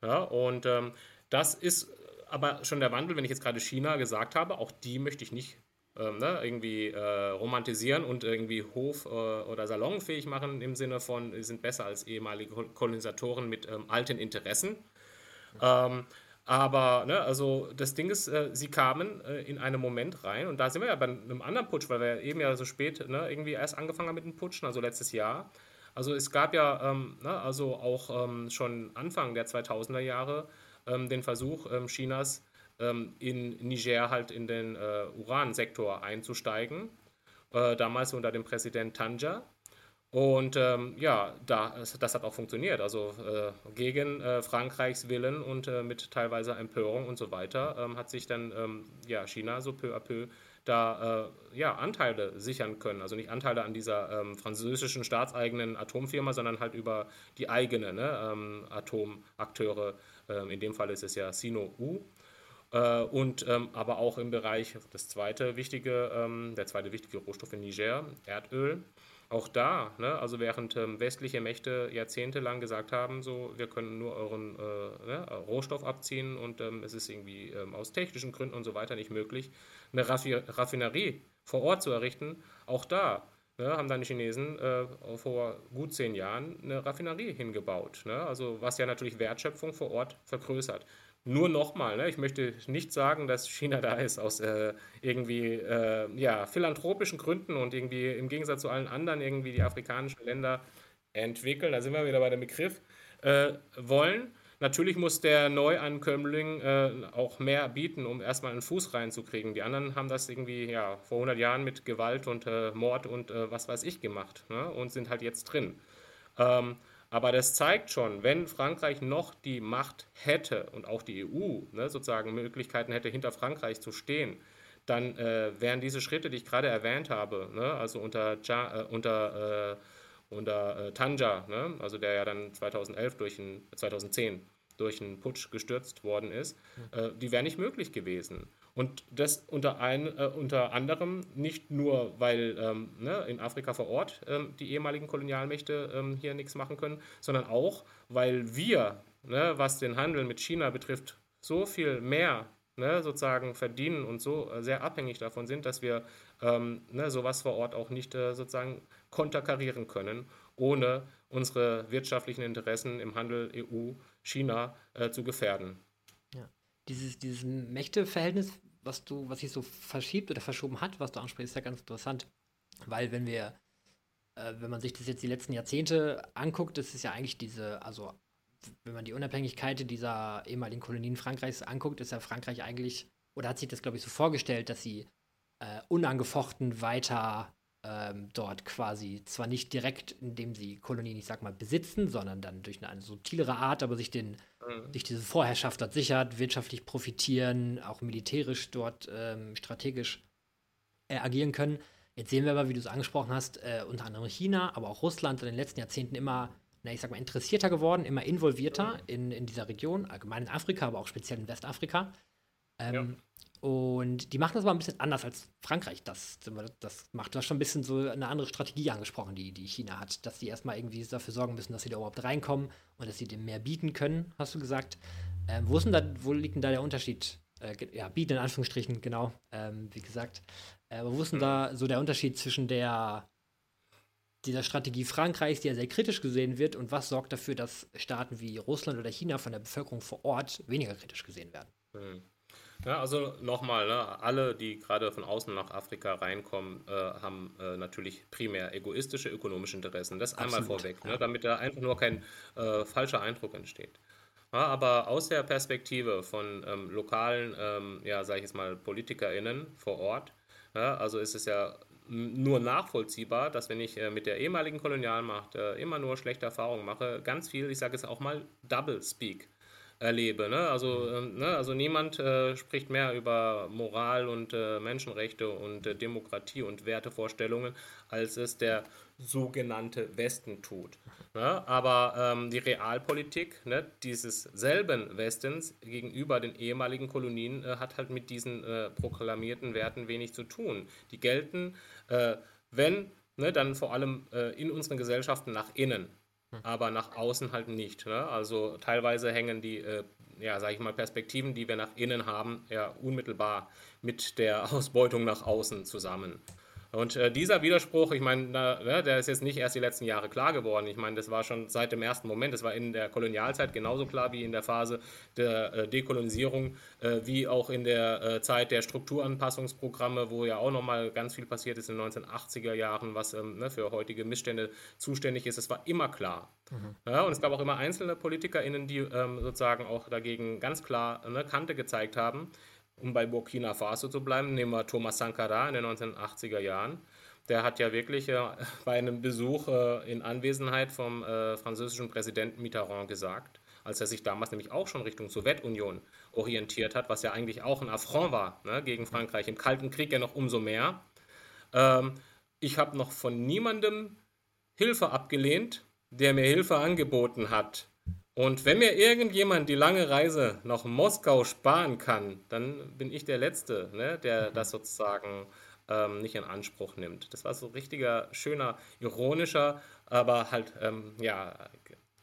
Ja, und ähm, das ist aber schon der Wandel, wenn ich jetzt gerade China gesagt habe, auch die möchte ich nicht ähm, ne, irgendwie äh, romantisieren und irgendwie hof- äh, oder salonfähig machen im Sinne von, sie sind besser als ehemalige Kolonisatoren mit ähm, alten Interessen. Mhm. Aber, ne, also das Ding ist, äh, sie kamen äh, in einen Moment rein und da sind wir ja bei einem anderen Putsch, weil wir eben ja so spät ne, irgendwie erst angefangen haben mit dem Putschen, also letztes Jahr. Also es gab ja ähm, ne, also auch ähm, schon Anfang der 2000er Jahre ähm, den Versuch ähm, Chinas ähm, in Niger halt in den äh, Uransektor einzusteigen, äh, damals unter dem Präsident Tanja. Und ähm, ja, da, das hat auch funktioniert. Also äh, gegen äh, Frankreichs Willen und äh, mit teilweise Empörung und so weiter ähm, hat sich dann ähm, ja, China so peu à peu da äh, ja, Anteile sichern können. Also nicht Anteile an dieser ähm, französischen staatseigenen Atomfirma, sondern halt über die eigene ne, ähm, Atomakteure. Ähm, in dem Fall ist es ja Sino-U. Äh, und aber auch im Bereich, das zweite wichtige, der zweite wichtige Rohstoff in Niger, Erdöl auch da, ne, also während ähm, westliche Mächte jahrzehntelang gesagt haben, so wir können nur euren äh, ne, Rohstoff abziehen und ähm, es ist irgendwie ähm, aus technischen Gründen und so weiter nicht möglich, eine Raffi Raffinerie vor Ort zu errichten, auch da ne, haben dann die Chinesen äh, vor gut zehn Jahren eine Raffinerie hingebaut. Ne, also was ja natürlich Wertschöpfung vor Ort vergrößert. Nur nochmal, ne, ich möchte nicht sagen, dass China da ist aus äh, irgendwie äh, ja, philanthropischen Gründen und irgendwie im Gegensatz zu allen anderen irgendwie die afrikanischen Länder entwickeln, da sind wir wieder bei dem Begriff, äh, wollen. Natürlich muss der Neuankömmling äh, auch mehr bieten, um erstmal einen Fuß reinzukriegen. Die anderen haben das irgendwie ja, vor 100 Jahren mit Gewalt und äh, Mord und äh, was weiß ich gemacht ne, und sind halt jetzt drin. Ähm, aber das zeigt schon, wenn Frankreich noch die Macht hätte und auch die EU ne, sozusagen Möglichkeiten hätte, hinter Frankreich zu stehen, dann äh, wären diese Schritte, die ich gerade erwähnt habe, ne, also unter, ja, äh, unter, äh, unter äh, Tanja, ne, also der ja dann 2011 durch ein, 2010 durch einen Putsch gestürzt worden ist, äh, die wären nicht möglich gewesen. Und das unter, ein, äh, unter anderem nicht nur, weil ähm, ne, in Afrika vor Ort ähm, die ehemaligen Kolonialmächte ähm, hier nichts machen können, sondern auch, weil wir, ne, was den Handel mit China betrifft, so viel mehr ne, sozusagen verdienen und so äh, sehr abhängig davon sind, dass wir ähm, ne, sowas vor Ort auch nicht äh, sozusagen konterkarieren können, ohne unsere wirtschaftlichen Interessen im Handel EU-China äh, zu gefährden dieses, dieses Mächteverhältnis, was du, was sich so verschiebt oder verschoben hat, was du ansprichst, ist ja ganz interessant. Weil wenn wir, äh, wenn man sich das jetzt die letzten Jahrzehnte anguckt, das ist ja eigentlich diese, also wenn man die Unabhängigkeit dieser ehemaligen Kolonien Frankreichs anguckt, ist ja Frankreich eigentlich, oder hat sich das, glaube ich, so vorgestellt, dass sie äh, unangefochten weiter ähm, dort quasi zwar nicht direkt, indem sie Kolonien, ich sag mal, besitzen, sondern dann durch eine, eine subtilere Art, aber sich den, mhm. sich diese Vorherrschaft dort sichert, wirtschaftlich profitieren, auch militärisch dort ähm, strategisch äh, agieren können. Jetzt sehen wir aber, wie du es angesprochen hast, äh, unter anderem China, aber auch Russland in den letzten Jahrzehnten immer, na, ich sag mal, interessierter geworden, immer involvierter mhm. in, in dieser Region, allgemein in Afrika, aber auch speziell in Westafrika. Ähm, ja. Und die machen das aber ein bisschen anders als Frankreich. Das, das macht das schon ein bisschen so eine andere Strategie angesprochen, die, die China hat. Dass sie erstmal irgendwie dafür sorgen müssen, dass sie da überhaupt reinkommen und dass sie dem mehr bieten können, hast du gesagt. Ähm, wo, da, wo liegt denn da der Unterschied? Äh, ja, bieten in Anführungsstrichen, genau, ähm, wie gesagt. Äh, aber wo ist denn da so der Unterschied zwischen der dieser Strategie Frankreichs, die ja sehr kritisch gesehen wird, und was sorgt dafür, dass Staaten wie Russland oder China von der Bevölkerung vor Ort weniger kritisch gesehen werden? Mhm. Ja, also nochmal, ne, alle, die gerade von außen nach Afrika reinkommen, äh, haben äh, natürlich primär egoistische ökonomische Interessen. Das Absolut, einmal vorweg, ne, ja. ne, damit da einfach nur kein äh, falscher Eindruck entsteht. Ja, aber aus der Perspektive von ähm, lokalen, ähm, ja, sage ich jetzt mal, PolitikerInnen vor Ort, ja, also ist es ja nur nachvollziehbar, dass wenn ich äh, mit der ehemaligen Kolonialmacht äh, immer nur schlechte Erfahrungen mache, ganz viel, ich sage es auch mal, Double Speak erlebe. Ne? Also, äh, ne? also niemand äh, spricht mehr über Moral und äh, Menschenrechte und äh, Demokratie und Wertevorstellungen, als es der sogenannte Westen tut. Ne? Aber ähm, die Realpolitik ne, dieses selben Westens gegenüber den ehemaligen Kolonien äh, hat halt mit diesen äh, proklamierten Werten wenig zu tun. Die gelten, wenn, ne, dann vor allem in unseren Gesellschaften nach innen aber nach außen halt nicht. Ne? Also teilweise hängen die, äh, ja, sage ich mal, Perspektiven, die wir nach innen haben, ja unmittelbar mit der Ausbeutung nach außen zusammen. Und äh, dieser Widerspruch, ich meine, ne, der ist jetzt nicht erst die letzten Jahre klar geworden. Ich meine, das war schon seit dem ersten Moment, das war in der Kolonialzeit genauso klar wie in der Phase der äh, Dekolonisierung, äh, wie auch in der äh, Zeit der Strukturanpassungsprogramme, wo ja auch nochmal ganz viel passiert ist in den 1980er Jahren, was ähm, ne, für heutige Missstände zuständig ist. Das war immer klar. Mhm. Ja, und es gab auch immer einzelne PolitikerInnen, die ähm, sozusagen auch dagegen ganz klar eine Kante gezeigt haben um bei Burkina Faso zu bleiben, nehmen wir Thomas Sankara in den 1980er Jahren. Der hat ja wirklich äh, bei einem Besuch äh, in Anwesenheit vom äh, französischen Präsidenten Mitterrand gesagt, als er sich damals nämlich auch schon Richtung Sowjetunion orientiert hat, was ja eigentlich auch ein Affront war ne, gegen Frankreich, im Kalten Krieg ja noch umso mehr. Ähm, ich habe noch von niemandem Hilfe abgelehnt, der mir Hilfe angeboten hat. Und wenn mir irgendjemand die lange Reise nach Moskau sparen kann, dann bin ich der Letzte, ne, der mhm. das sozusagen ähm, nicht in Anspruch nimmt. Das war so richtiger, schöner, ironischer, aber halt, ähm, ja,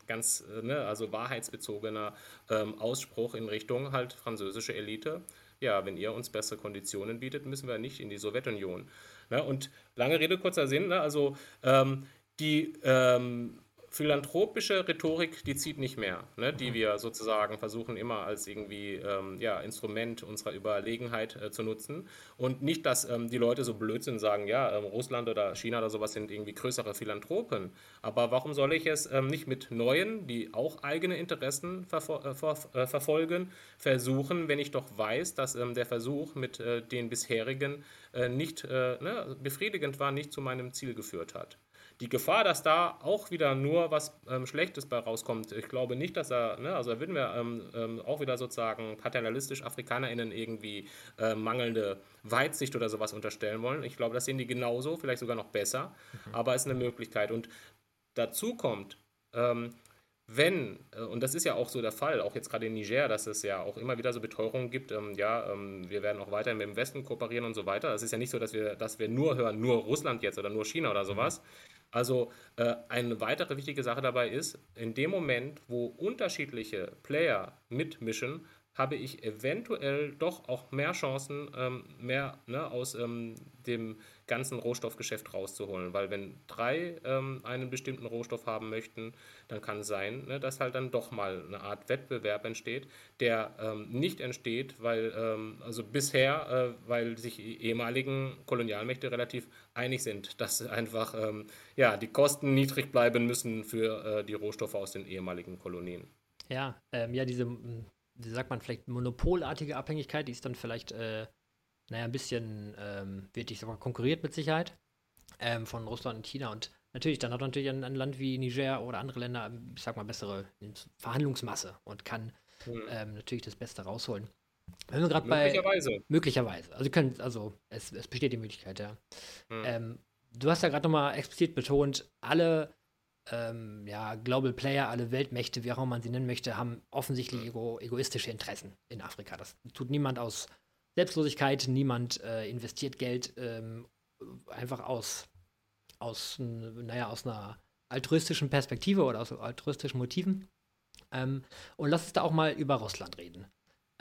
ganz, ne, also wahrheitsbezogener ähm, Ausspruch in Richtung halt französische Elite. Ja, wenn ihr uns bessere Konditionen bietet, müssen wir nicht in die Sowjetunion. Ne? Und lange Rede, kurzer Sinn, ne? also ähm, die ähm, philanthropische Rhetorik, die zieht nicht mehr, ne? die mhm. wir sozusagen versuchen immer als irgendwie ähm, ja, Instrument unserer Überlegenheit äh, zu nutzen. Und nicht, dass ähm, die Leute so blöd sind und sagen, ja, ähm, Russland oder China oder sowas sind irgendwie größere Philanthropen. Aber warum soll ich es ähm, nicht mit neuen, die auch eigene Interessen verfol äh, ver äh, verfolgen, versuchen, wenn ich doch weiß, dass ähm, der Versuch mit äh, den bisherigen äh, nicht ne, befriedigend war, nicht zu meinem Ziel geführt hat? Die Gefahr, dass da auch wieder nur was ähm, Schlechtes bei rauskommt, ich glaube nicht, dass er, ne, also da würden wir ähm, ähm, auch wieder sozusagen paternalistisch AfrikanerInnen irgendwie äh, mangelnde Weitsicht oder sowas unterstellen wollen. Ich glaube, das sehen die genauso, vielleicht sogar noch besser, mhm. aber es ist eine Möglichkeit. Und dazu kommt, ähm, wenn, äh, und das ist ja auch so der Fall, auch jetzt gerade in Niger, dass es ja auch immer wieder so Beteuerungen gibt, ähm, ja, ähm, wir werden auch weiter mit dem Westen kooperieren und so weiter. Es ist ja nicht so, dass wir, dass wir nur hören, nur Russland jetzt oder nur China oder sowas, mhm. Also äh, eine weitere wichtige Sache dabei ist, in dem Moment, wo unterschiedliche Player mitmischen, habe ich eventuell doch auch mehr Chancen, ähm, mehr ne, aus ähm, dem ganzen Rohstoffgeschäft rauszuholen. Weil wenn drei ähm, einen bestimmten Rohstoff haben möchten, dann kann es sein, ne, dass halt dann doch mal eine Art Wettbewerb entsteht, der ähm, nicht entsteht, weil, ähm, also bisher, äh, weil sich ehemaligen Kolonialmächte relativ einig sind, dass einfach ähm, ja, die Kosten niedrig bleiben müssen für äh, die Rohstoffe aus den ehemaligen Kolonien. Ja, ähm, ja, diese, wie sagt man, vielleicht monopolartige Abhängigkeit, die ist dann vielleicht äh, naja, ein bisschen, ähm, wird ich sogar konkurriert mit Sicherheit ähm, von Russland und China. Und natürlich, dann hat natürlich ein, ein, Land wie Niger oder andere Länder, ich sag mal, bessere Verhandlungsmasse und kann mhm. ähm, natürlich das Beste rausholen. Wenn wir gerade bei. Möglicherweise. Möglicherweise. Also, können, also es, es besteht die Möglichkeit, ja. Mhm. du hast ja gerade nochmal explizit betont, alle ähm, ja, Global Player, alle Weltmächte, wie auch immer man sie nennen möchte, haben offensichtlich hm. ego egoistische Interessen in Afrika. Das tut niemand aus Selbstlosigkeit, niemand äh, investiert Geld ähm, einfach aus, aus, naja, aus einer altruistischen Perspektive oder aus altruistischen Motiven. Ähm, und lass uns da auch mal über Russland reden.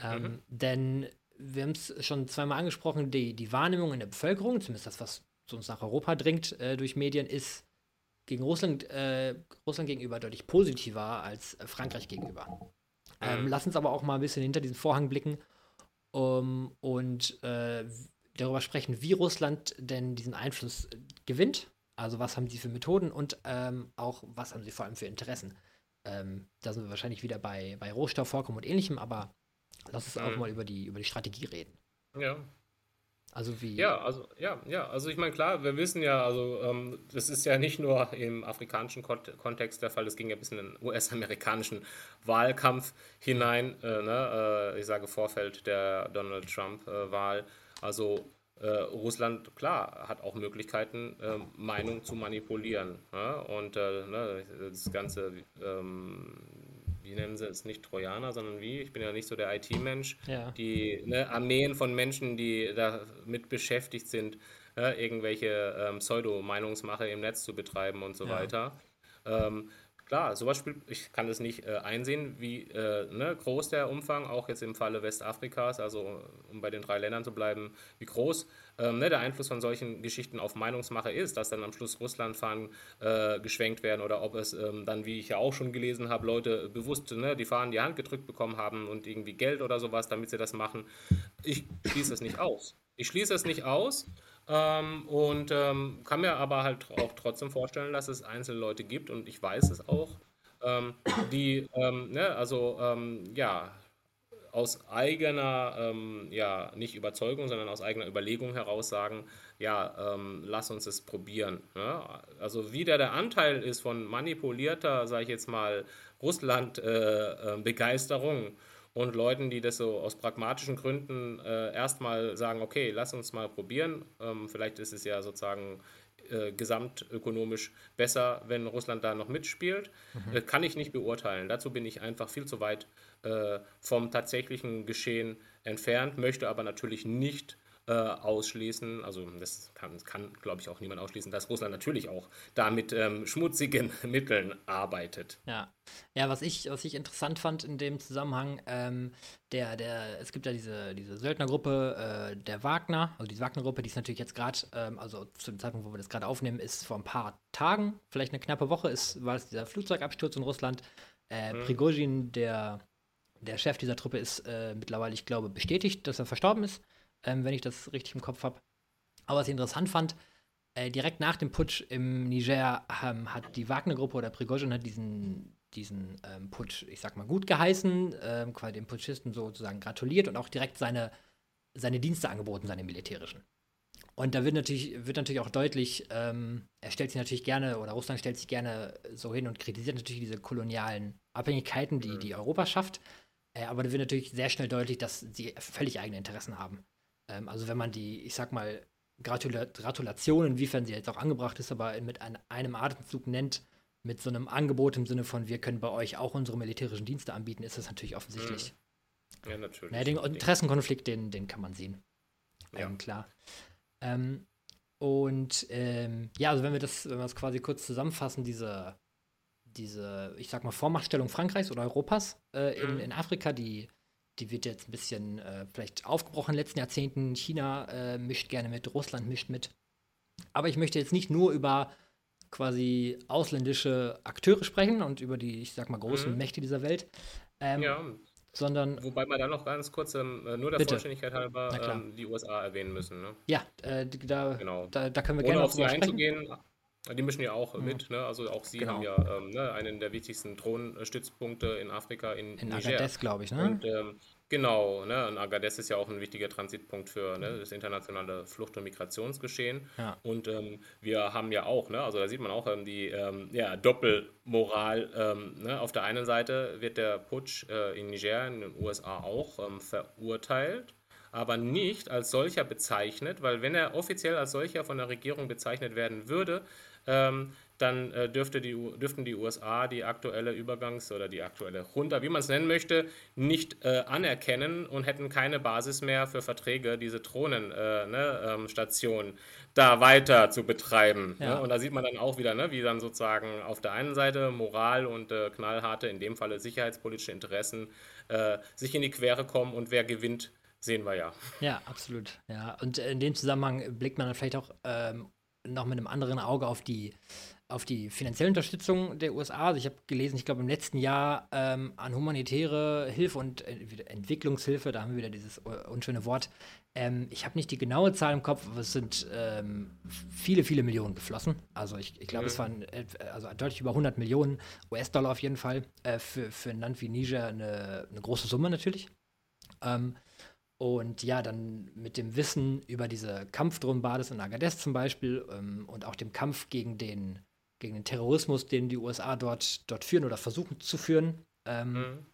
Ähm, mhm. Denn wir haben es schon zweimal angesprochen, die, die Wahrnehmung in der Bevölkerung, zumindest das, was zu uns nach Europa dringt äh, durch Medien, ist gegen Russland, äh, Russland gegenüber deutlich positiver als Frankreich gegenüber. Ähm, mhm. lass uns aber auch mal ein bisschen hinter diesen Vorhang blicken um, und äh, darüber sprechen, wie Russland denn diesen Einfluss gewinnt. Also was haben sie für Methoden und ähm, auch was haben sie vor allem für Interessen. Ähm, da sind wir wahrscheinlich wieder bei, bei Rohstoffvorkommen und ähnlichem, aber lass uns mhm. auch mal über die, über die Strategie reden. Ja, also wie? Ja, also ja, ja, also ich meine klar, wir wissen ja, also ähm, das ist ja nicht nur im afrikanischen Kont Kontext der Fall, das ging ja bis in den US-amerikanischen Wahlkampf hinein, äh, ne, äh, ich sage Vorfeld der Donald Trump-Wahl. Äh, also äh, Russland, klar, hat auch Möglichkeiten, ähm, Meinung zu manipulieren. Ja? Und äh, ne, das Ganze ähm, wie nennen sie es, nicht Trojaner, sondern wie? Ich bin ja nicht so der IT-Mensch. Ja. Die ne, Armeen von Menschen, die damit beschäftigt sind, äh, irgendwelche ähm, Pseudo-Meinungsmache im Netz zu betreiben und so ja. weiter. Ähm, klar, sowas spielt, ich kann das nicht äh, einsehen, wie äh, ne, groß der Umfang, auch jetzt im Falle Westafrikas, also um bei den drei Ländern zu bleiben, wie groß ähm, ne, der Einfluss von solchen Geschichten auf Meinungsmache ist, dass dann am Schluss Russlandfahnen äh, geschwenkt werden oder ob es ähm, dann, wie ich ja auch schon gelesen habe, Leute bewusst ne, die Fahnen die Hand gedrückt bekommen haben und irgendwie Geld oder sowas, damit sie das machen. Ich schließe es nicht aus. Ich schließe es nicht aus. Ähm, und ähm, kann mir aber halt auch trotzdem vorstellen, dass es einzelne Leute gibt und ich weiß es auch, ähm, die, ähm, ne, also ähm, ja, aus eigener, ähm, ja, nicht Überzeugung, sondern aus eigener Überlegung heraus sagen, ja, lass uns es probieren. Ne? Also wie der, der Anteil ist von manipulierter, sage ich jetzt mal, Russland-Begeisterung, äh, äh, und Leuten, die das so aus pragmatischen Gründen äh, erstmal sagen, okay, lass uns mal probieren. Ähm, vielleicht ist es ja sozusagen äh, gesamtökonomisch besser, wenn Russland da noch mitspielt. Mhm. Äh, kann ich nicht beurteilen. Dazu bin ich einfach viel zu weit äh, vom tatsächlichen Geschehen entfernt, möchte aber natürlich nicht äh, ausschließen. Also das kann, kann glaube ich, auch niemand ausschließen, dass Russland natürlich auch da mit ähm, schmutzigen Mitteln arbeitet. Ja. Ja, was ich, was ich interessant fand in dem Zusammenhang, ähm, der, der, es gibt ja diese, diese Söldnergruppe, äh, der Wagner, also diese Wagner-Gruppe, die ist natürlich jetzt gerade, ähm, also zu dem Zeitpunkt, wo wir das gerade aufnehmen, ist vor ein paar Tagen, vielleicht eine knappe Woche, ist, war es dieser Flugzeugabsturz in Russland. Äh, mhm. Prigozhin, der, der Chef dieser Truppe, ist äh, mittlerweile, ich glaube, bestätigt, dass er verstorben ist ähm, wenn ich das richtig im Kopf habe. Aber was ich interessant fand, äh, direkt nach dem Putsch im Niger ähm, hat die Wagner-Gruppe oder Prigozhin hat diesen, diesen ähm, Putsch, ich sag mal, gut geheißen, ähm, quasi dem Putschisten sozusagen gratuliert und auch direkt seine, seine Dienste angeboten, seine militärischen. Und da wird natürlich, wird natürlich auch deutlich, ähm, er stellt sich natürlich gerne, oder Russland stellt sich gerne so hin und kritisiert natürlich diese kolonialen Abhängigkeiten, die, die Europa schafft. Äh, aber da wird natürlich sehr schnell deutlich, dass sie völlig eigene Interessen haben. Ähm, also wenn man die, ich sag mal, Gratula Gratulation, inwiefern sie jetzt auch angebracht ist, aber mit ein, einem Atemzug nennt, mit so einem Angebot im Sinne von, wir können bei euch auch unsere militärischen Dienste anbieten, ist das natürlich offensichtlich. Mhm. Ja, natürlich. Naja, den Interessenkonflikt, den, den kann man sehen. Ja. Ähm, klar. Ähm, und ähm, ja, also wenn wir das, wenn wir das quasi kurz zusammenfassen, diese, diese, ich sag mal, Vormachtstellung Frankreichs oder Europas äh, in, mhm. in Afrika, die die wird jetzt ein bisschen äh, vielleicht aufgebrochen in den letzten Jahrzehnten. China äh, mischt gerne mit, Russland mischt mit. Aber ich möchte jetzt nicht nur über quasi ausländische Akteure sprechen und über die, ich sag mal, großen mhm. Mächte dieser Welt. Ähm, ja. Sondern. Wobei wir da noch ganz kurz, ähm, äh, nur der bitte. Vollständigkeit halber, ähm, die USA erwähnen müssen. Ne? Ja, äh, da, genau. da, da, können wir Ohne gerne auf sie einzugehen. Die mischen ja auch mhm. mit, ne? Also auch sie genau. haben ja ähm, ne, einen der wichtigsten Thronstützpunkte in Afrika in, in Niger. Agadez, glaube ich, ne? Und ähm, Genau, ne? Und Agadez ist ja auch ein wichtiger Transitpunkt für ne, das internationale Flucht- und Migrationsgeschehen. Ja. Und ähm, wir haben ja auch, ne, also da sieht man auch ähm, die ähm, ja, Doppelmoral. Ähm, ne? Auf der einen Seite wird der Putsch äh, in Niger, in den USA auch verurteilt, aber nicht als solcher bezeichnet, weil wenn er offiziell als solcher von der Regierung bezeichnet werden würde, ähm, dann äh, dürfte die, dürften die USA die aktuelle Übergangs- oder die aktuelle Junta, wie man es nennen möchte, nicht äh, anerkennen und hätten keine Basis mehr für Verträge, diese Thronenstation äh, ne, ähm, da weiter zu betreiben. Ne? Ja. Ne? Und da sieht man dann auch wieder, ne, wie dann sozusagen auf der einen Seite Moral und äh, knallharte, in dem Falle sicherheitspolitische Interessen, äh, sich in die Quere kommen und wer gewinnt, sehen wir ja. Ja, absolut. Ja, und in dem Zusammenhang blickt man dann vielleicht auch ähm, noch mit einem anderen Auge auf die auf die finanzielle Unterstützung der USA. Also ich habe gelesen, ich glaube im letzten Jahr ähm, an humanitäre Hilfe und äh, Entwicklungshilfe, da haben wir wieder dieses unschöne Wort. Ähm, ich habe nicht die genaue Zahl im Kopf, aber es sind ähm, viele, viele Millionen geflossen. Also ich, ich glaube, mhm. es waren äh, also deutlich über 100 Millionen US-Dollar auf jeden Fall. Äh, für, für ein Land wie Niger eine, eine große Summe natürlich. Ähm, und ja, dann mit dem Wissen über diese Kampfdrohnenbades in Agadez zum Beispiel ähm, und auch dem Kampf gegen den gegen den Terrorismus, den die USA dort, dort führen oder versuchen zu führen. Ähm, mhm.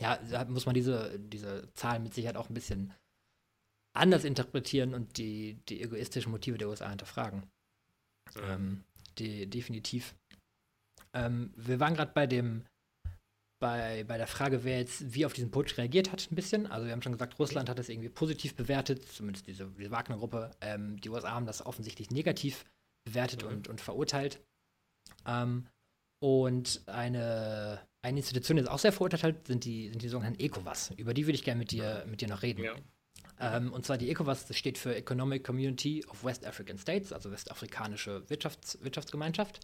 Ja, da muss man diese, diese Zahlen mit Sicherheit auch ein bisschen anders interpretieren und die, die egoistischen Motive der USA hinterfragen. Mhm. Ähm, die, definitiv. Ähm, wir waren gerade bei dem bei, bei der Frage, wer jetzt wie auf diesen Putsch reagiert hat, ein bisschen. Also wir haben schon gesagt, Russland hat das irgendwie positiv bewertet, zumindest diese, diese Wagner-Gruppe. Ähm, die USA haben das offensichtlich negativ bewertet mhm. und, und verurteilt. Ähm, und eine, eine Institution, die das auch sehr verurteilt hat, sind die, sind die sogenannten ECOWAS. Über die würde ich gerne mit dir, mit dir noch reden. Ja. Ähm, und zwar die ECOWAS, das steht für Economic Community of West African States, also westafrikanische Wirtschafts Wirtschaftsgemeinschaft.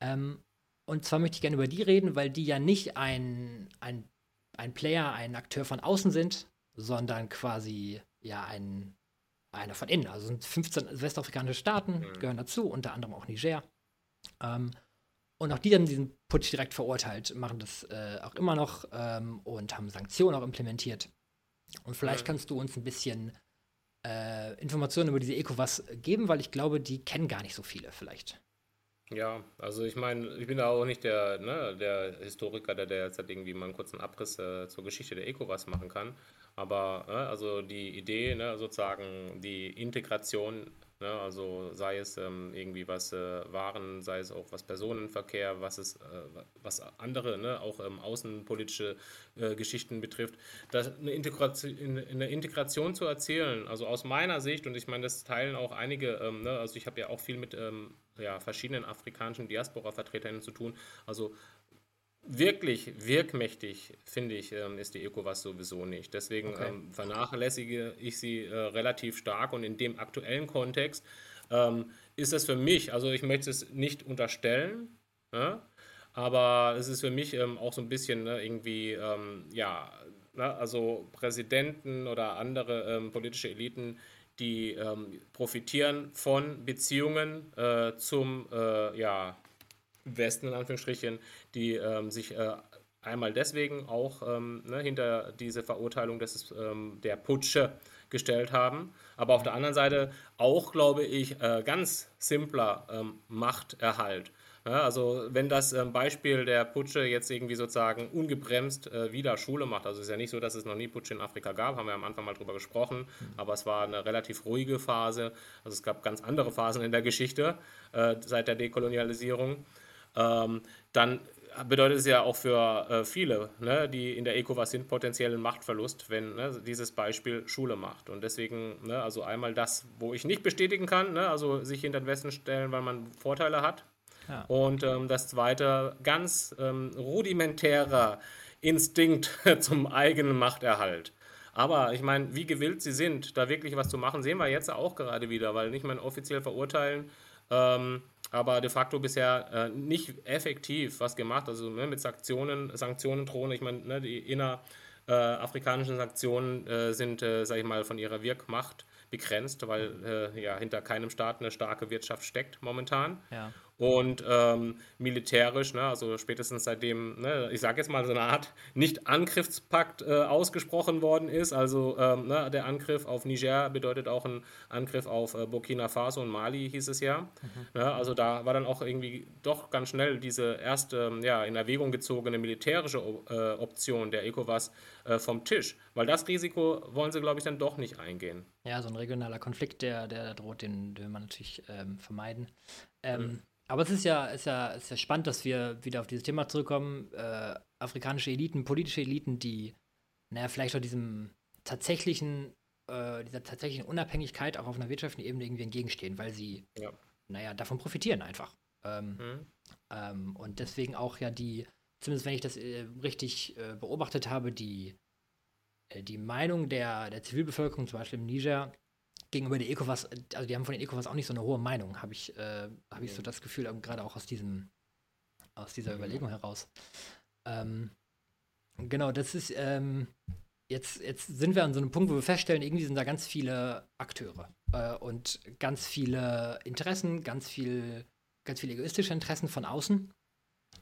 Ähm, und zwar möchte ich gerne über die reden, weil die ja nicht ein, ein, ein Player, ein Akteur von außen sind, sondern quasi ja ein, einer von innen. Also sind 15 westafrikanische Staaten, mhm. gehören dazu, unter anderem auch Niger. Ähm, und auch die haben diesen Putsch direkt verurteilt, machen das äh, auch immer noch ähm, und haben Sanktionen auch implementiert. Und vielleicht mhm. kannst du uns ein bisschen äh, Informationen über diese ECOWAS geben, weil ich glaube, die kennen gar nicht so viele vielleicht. Ja, also ich meine, ich bin da auch nicht der, ne, der Historiker, der, der jetzt halt irgendwie mal einen kurzen Abriss äh, zur Geschichte der ECOWAS machen kann. Aber ne, also die Idee, ne, sozusagen die Integration Ne? Also sei es ähm, irgendwie was äh, Waren, sei es auch was Personenverkehr, was es, äh, was andere, ne? auch ähm, außenpolitische äh, Geschichten betrifft, das eine Integration, in, in eine Integration zu erzählen. Also aus meiner Sicht, und ich meine, das teilen auch einige, ähm, ne? also ich habe ja auch viel mit ähm, ja, verschiedenen afrikanischen Diaspora-Vertretern zu tun. Also wirklich wirkmächtig, finde ich, ähm, ist die ECOWAS sowieso nicht. Deswegen okay. ähm, vernachlässige ich sie äh, relativ stark und in dem aktuellen Kontext ähm, ist es für mich, also ich möchte es nicht unterstellen, ne? aber es ist für mich auch so ein bisschen ne, irgendwie, ja, ne, also Präsidenten oder andere politische Eliten, die profitieren von Beziehungen äh, zum, äh, ja, Westen in Anführungsstrichen, die ähm, sich äh, einmal deswegen auch ähm, ne, hinter diese Verurteilung des, ähm, der Putsche gestellt haben, aber auf der anderen Seite auch, glaube ich, äh, ganz simpler ähm, Machterhalt. Ja, also wenn das ähm, Beispiel der Putsche jetzt irgendwie sozusagen ungebremst äh, wieder Schule macht, also es ist ja nicht so, dass es noch nie Putsche in Afrika gab, haben wir am Anfang mal drüber gesprochen, mhm. aber es war eine relativ ruhige Phase, also es gab ganz andere Phasen in der Geschichte äh, seit der Dekolonialisierung ähm, dann bedeutet es ja auch für äh, viele, ne, die in der ECOWAS sind, potenziellen Machtverlust, wenn ne, dieses Beispiel Schule macht. Und deswegen, ne, also einmal das, wo ich nicht bestätigen kann, ne, also sich hinter den Westen stellen, weil man Vorteile hat. Ja. Und ähm, das zweite, ganz ähm, rudimentärer Instinkt zum eigenen Machterhalt. Aber ich meine, wie gewillt sie sind, da wirklich was zu machen, sehen wir jetzt auch gerade wieder, weil nicht mehr offiziell verurteilen. Ähm, aber de facto bisher äh, nicht effektiv was gemacht. Also ne, mit Sanktionen, Sanktionen drohen. Ich meine, ne, die innerafrikanischen äh, Sanktionen äh, sind, äh, sage ich mal, von ihrer Wirkmacht begrenzt, weil äh, ja hinter keinem Staat eine starke Wirtschaft steckt momentan. Ja. Und ähm, militärisch, ne, also spätestens seitdem, ne, ich sage jetzt mal so eine Art Nicht-Angriffspakt äh, ausgesprochen worden ist, also ähm, ne, der Angriff auf Niger bedeutet auch ein Angriff auf äh, Burkina Faso und Mali, hieß es ja. Mhm. Ne, also da war dann auch irgendwie doch ganz schnell diese erste ähm, ja, in Erwägung gezogene militärische äh, Option der ECOWAS äh, vom Tisch, weil das Risiko wollen sie, glaube ich, dann doch nicht eingehen. Ja, so ein regionaler Konflikt, der, der droht, den, den will man natürlich ähm, vermeiden. Ähm, mhm. Aber es ist ja, ist, ja, ist ja spannend, dass wir wieder auf dieses Thema zurückkommen. Äh, afrikanische Eliten, politische Eliten, die, naja, vielleicht auch diesem tatsächlichen, äh, dieser tatsächlichen Unabhängigkeit auch auf einer wirtschaftlichen Ebene irgendwie entgegenstehen, weil sie, ja. naja, davon profitieren einfach. Ähm, mhm. ähm, und deswegen auch ja die, zumindest wenn ich das äh, richtig äh, beobachtet habe, die, äh, die Meinung der, der Zivilbevölkerung, zum Beispiel im Niger, gegenüber der ECOWAS, also die haben von den ECOWAS auch nicht so eine hohe Meinung, habe ich, äh, hab ich so das Gefühl, gerade auch aus diesem, aus dieser Überlegung heraus. Ähm, genau, das ist, ähm, jetzt, jetzt sind wir an so einem Punkt, wo wir feststellen, irgendwie sind da ganz viele Akteure äh, und ganz viele Interessen, ganz viel, ganz viele egoistische Interessen von außen.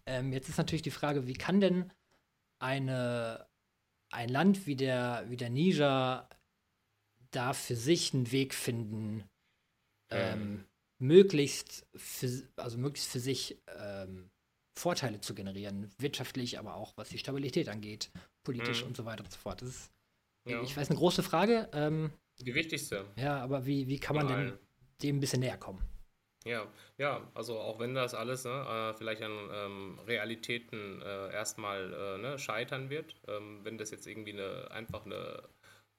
Ähm, jetzt ist natürlich die Frage, wie kann denn eine, ein Land wie der, wie der Niger da für sich einen Weg finden, ähm, möglichst für, also möglichst für sich ähm, Vorteile zu generieren, wirtschaftlich, aber auch was die Stabilität angeht, politisch mhm. und so weiter und so fort. Das ist, ja. ich weiß, eine große Frage. Ähm, die wichtigste. Ja, aber wie, wie kann man denn dem ein bisschen näher kommen? Ja, ja, also auch wenn das alles ne, äh, vielleicht an ähm, Realitäten äh, erstmal äh, ne, scheitern wird, ähm, wenn das jetzt irgendwie eine, einfach eine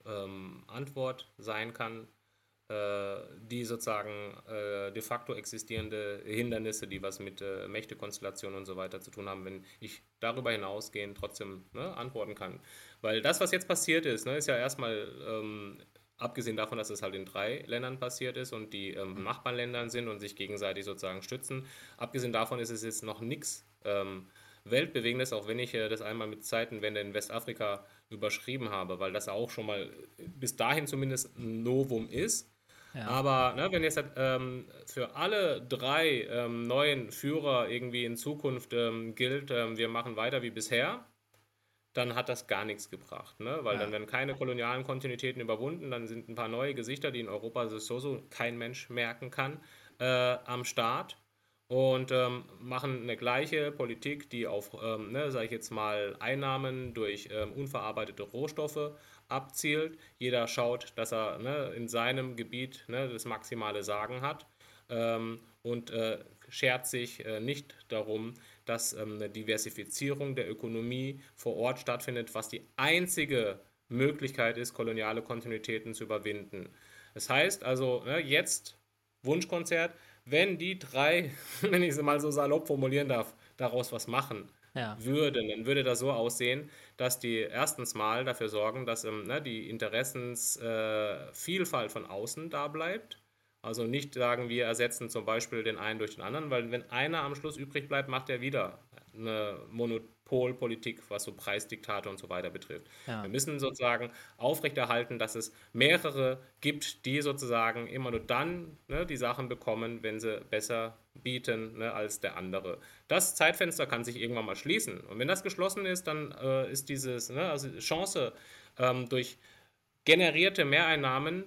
ähm, Antwort sein kann, äh, die sozusagen äh, de facto existierende Hindernisse, die was mit äh, Mächtekonstellationen und so weiter zu tun haben, wenn ich darüber hinausgehend trotzdem ne, antworten kann. Weil das, was jetzt passiert ist, ne, ist ja erstmal ähm, abgesehen davon, dass es halt in drei Ländern passiert ist und die ähm, Nachbarländern sind und sich gegenseitig sozusagen stützen, abgesehen davon ist es jetzt noch nichts ähm, Weltbewegendes, auch wenn ich äh, das einmal mit Zeitenwende in Westafrika überschrieben habe, weil das auch schon mal bis dahin zumindest ein Novum ist. Ja. Aber ne, wenn jetzt halt, ähm, für alle drei ähm, neuen Führer irgendwie in Zukunft ähm, gilt, ähm, wir machen weiter wie bisher, dann hat das gar nichts gebracht. Ne? Weil ja. dann werden keine kolonialen Kontinuitäten überwunden, dann sind ein paar neue Gesichter, die in Europa sowieso kein Mensch merken kann, äh, am Start und ähm, machen eine gleiche Politik, die auf, ähm, ne, sage ich jetzt mal, Einnahmen durch ähm, unverarbeitete Rohstoffe abzielt. Jeder schaut, dass er ne, in seinem Gebiet ne, das maximale Sagen hat ähm, und äh, schert sich äh, nicht darum, dass ähm, eine Diversifizierung der Ökonomie vor Ort stattfindet, was die einzige Möglichkeit ist, koloniale Kontinuitäten zu überwinden. Das heißt also, ne, jetzt Wunschkonzert, wenn die drei, wenn ich es mal so salopp formulieren darf, daraus was machen ja. würden, dann würde das so aussehen, dass die erstens mal dafür sorgen, dass ähm, ne, die Interessensvielfalt äh, von außen da bleibt. Also nicht sagen, wir ersetzen zum Beispiel den einen durch den anderen, weil wenn einer am Schluss übrig bleibt, macht er wieder eine Monopolpolitik, was so Preisdiktate und so weiter betrifft. Ja. Wir müssen sozusagen aufrechterhalten, dass es mehrere gibt, die sozusagen immer nur dann ne, die Sachen bekommen, wenn sie besser bieten ne, als der andere. Das Zeitfenster kann sich irgendwann mal schließen. Und wenn das geschlossen ist, dann äh, ist diese ne, also Chance ähm, durch generierte Mehreinnahmen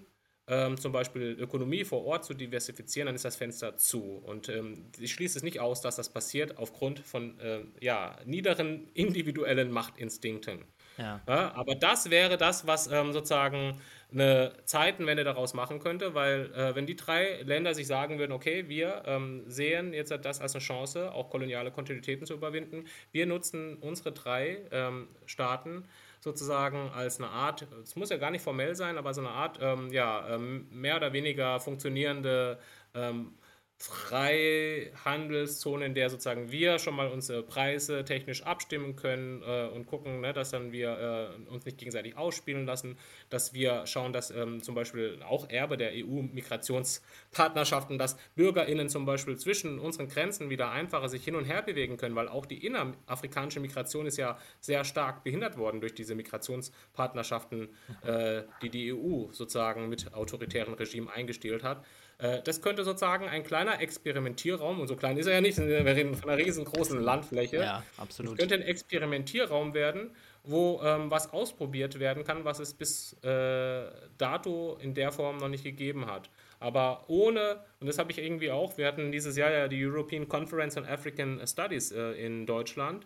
ähm, zum Beispiel Ökonomie vor Ort zu diversifizieren, dann ist das Fenster zu. Und ähm, ich schließe es nicht aus, dass das passiert aufgrund von äh, ja, niederen individuellen Machtinstinkten. Ja. Ja, aber das wäre das, was ähm, sozusagen eine Zeitenwende daraus machen könnte, weil äh, wenn die drei Länder sich sagen würden, okay, wir ähm, sehen jetzt das als eine Chance, auch koloniale Kontinuitäten zu überwinden, wir nutzen unsere drei ähm, Staaten sozusagen als eine Art, es muss ja gar nicht formell sein, aber so eine Art, ähm, ja, ähm, mehr oder weniger funktionierende ähm, Freihandelszone, in der sozusagen wir schon mal unsere Preise technisch abstimmen können äh, und gucken, ne, dass dann wir äh, uns nicht gegenseitig ausspielen lassen, dass wir schauen, dass ähm, zum Beispiel auch Erbe der EU-Migrationspartnerschaften, dass BürgerInnen zum Beispiel zwischen unseren Grenzen wieder einfacher sich hin und her bewegen können, weil auch die innerafrikanische Migration ist ja sehr stark behindert worden durch diese Migrationspartnerschaften, äh, die die EU sozusagen mit autoritären Regimen eingestellt hat. Äh, das könnte sozusagen ein kleiner Experimentierraum, und so klein ist er ja nicht, wir reden von einer riesengroßen Landfläche. Ja, absolut. Es könnte ein Experimentierraum werden, wo ähm, was ausprobiert werden kann, was es bis äh, dato in der Form noch nicht gegeben hat. Aber ohne, und das habe ich irgendwie auch, wir hatten dieses Jahr ja die European Conference on African Studies äh, in Deutschland,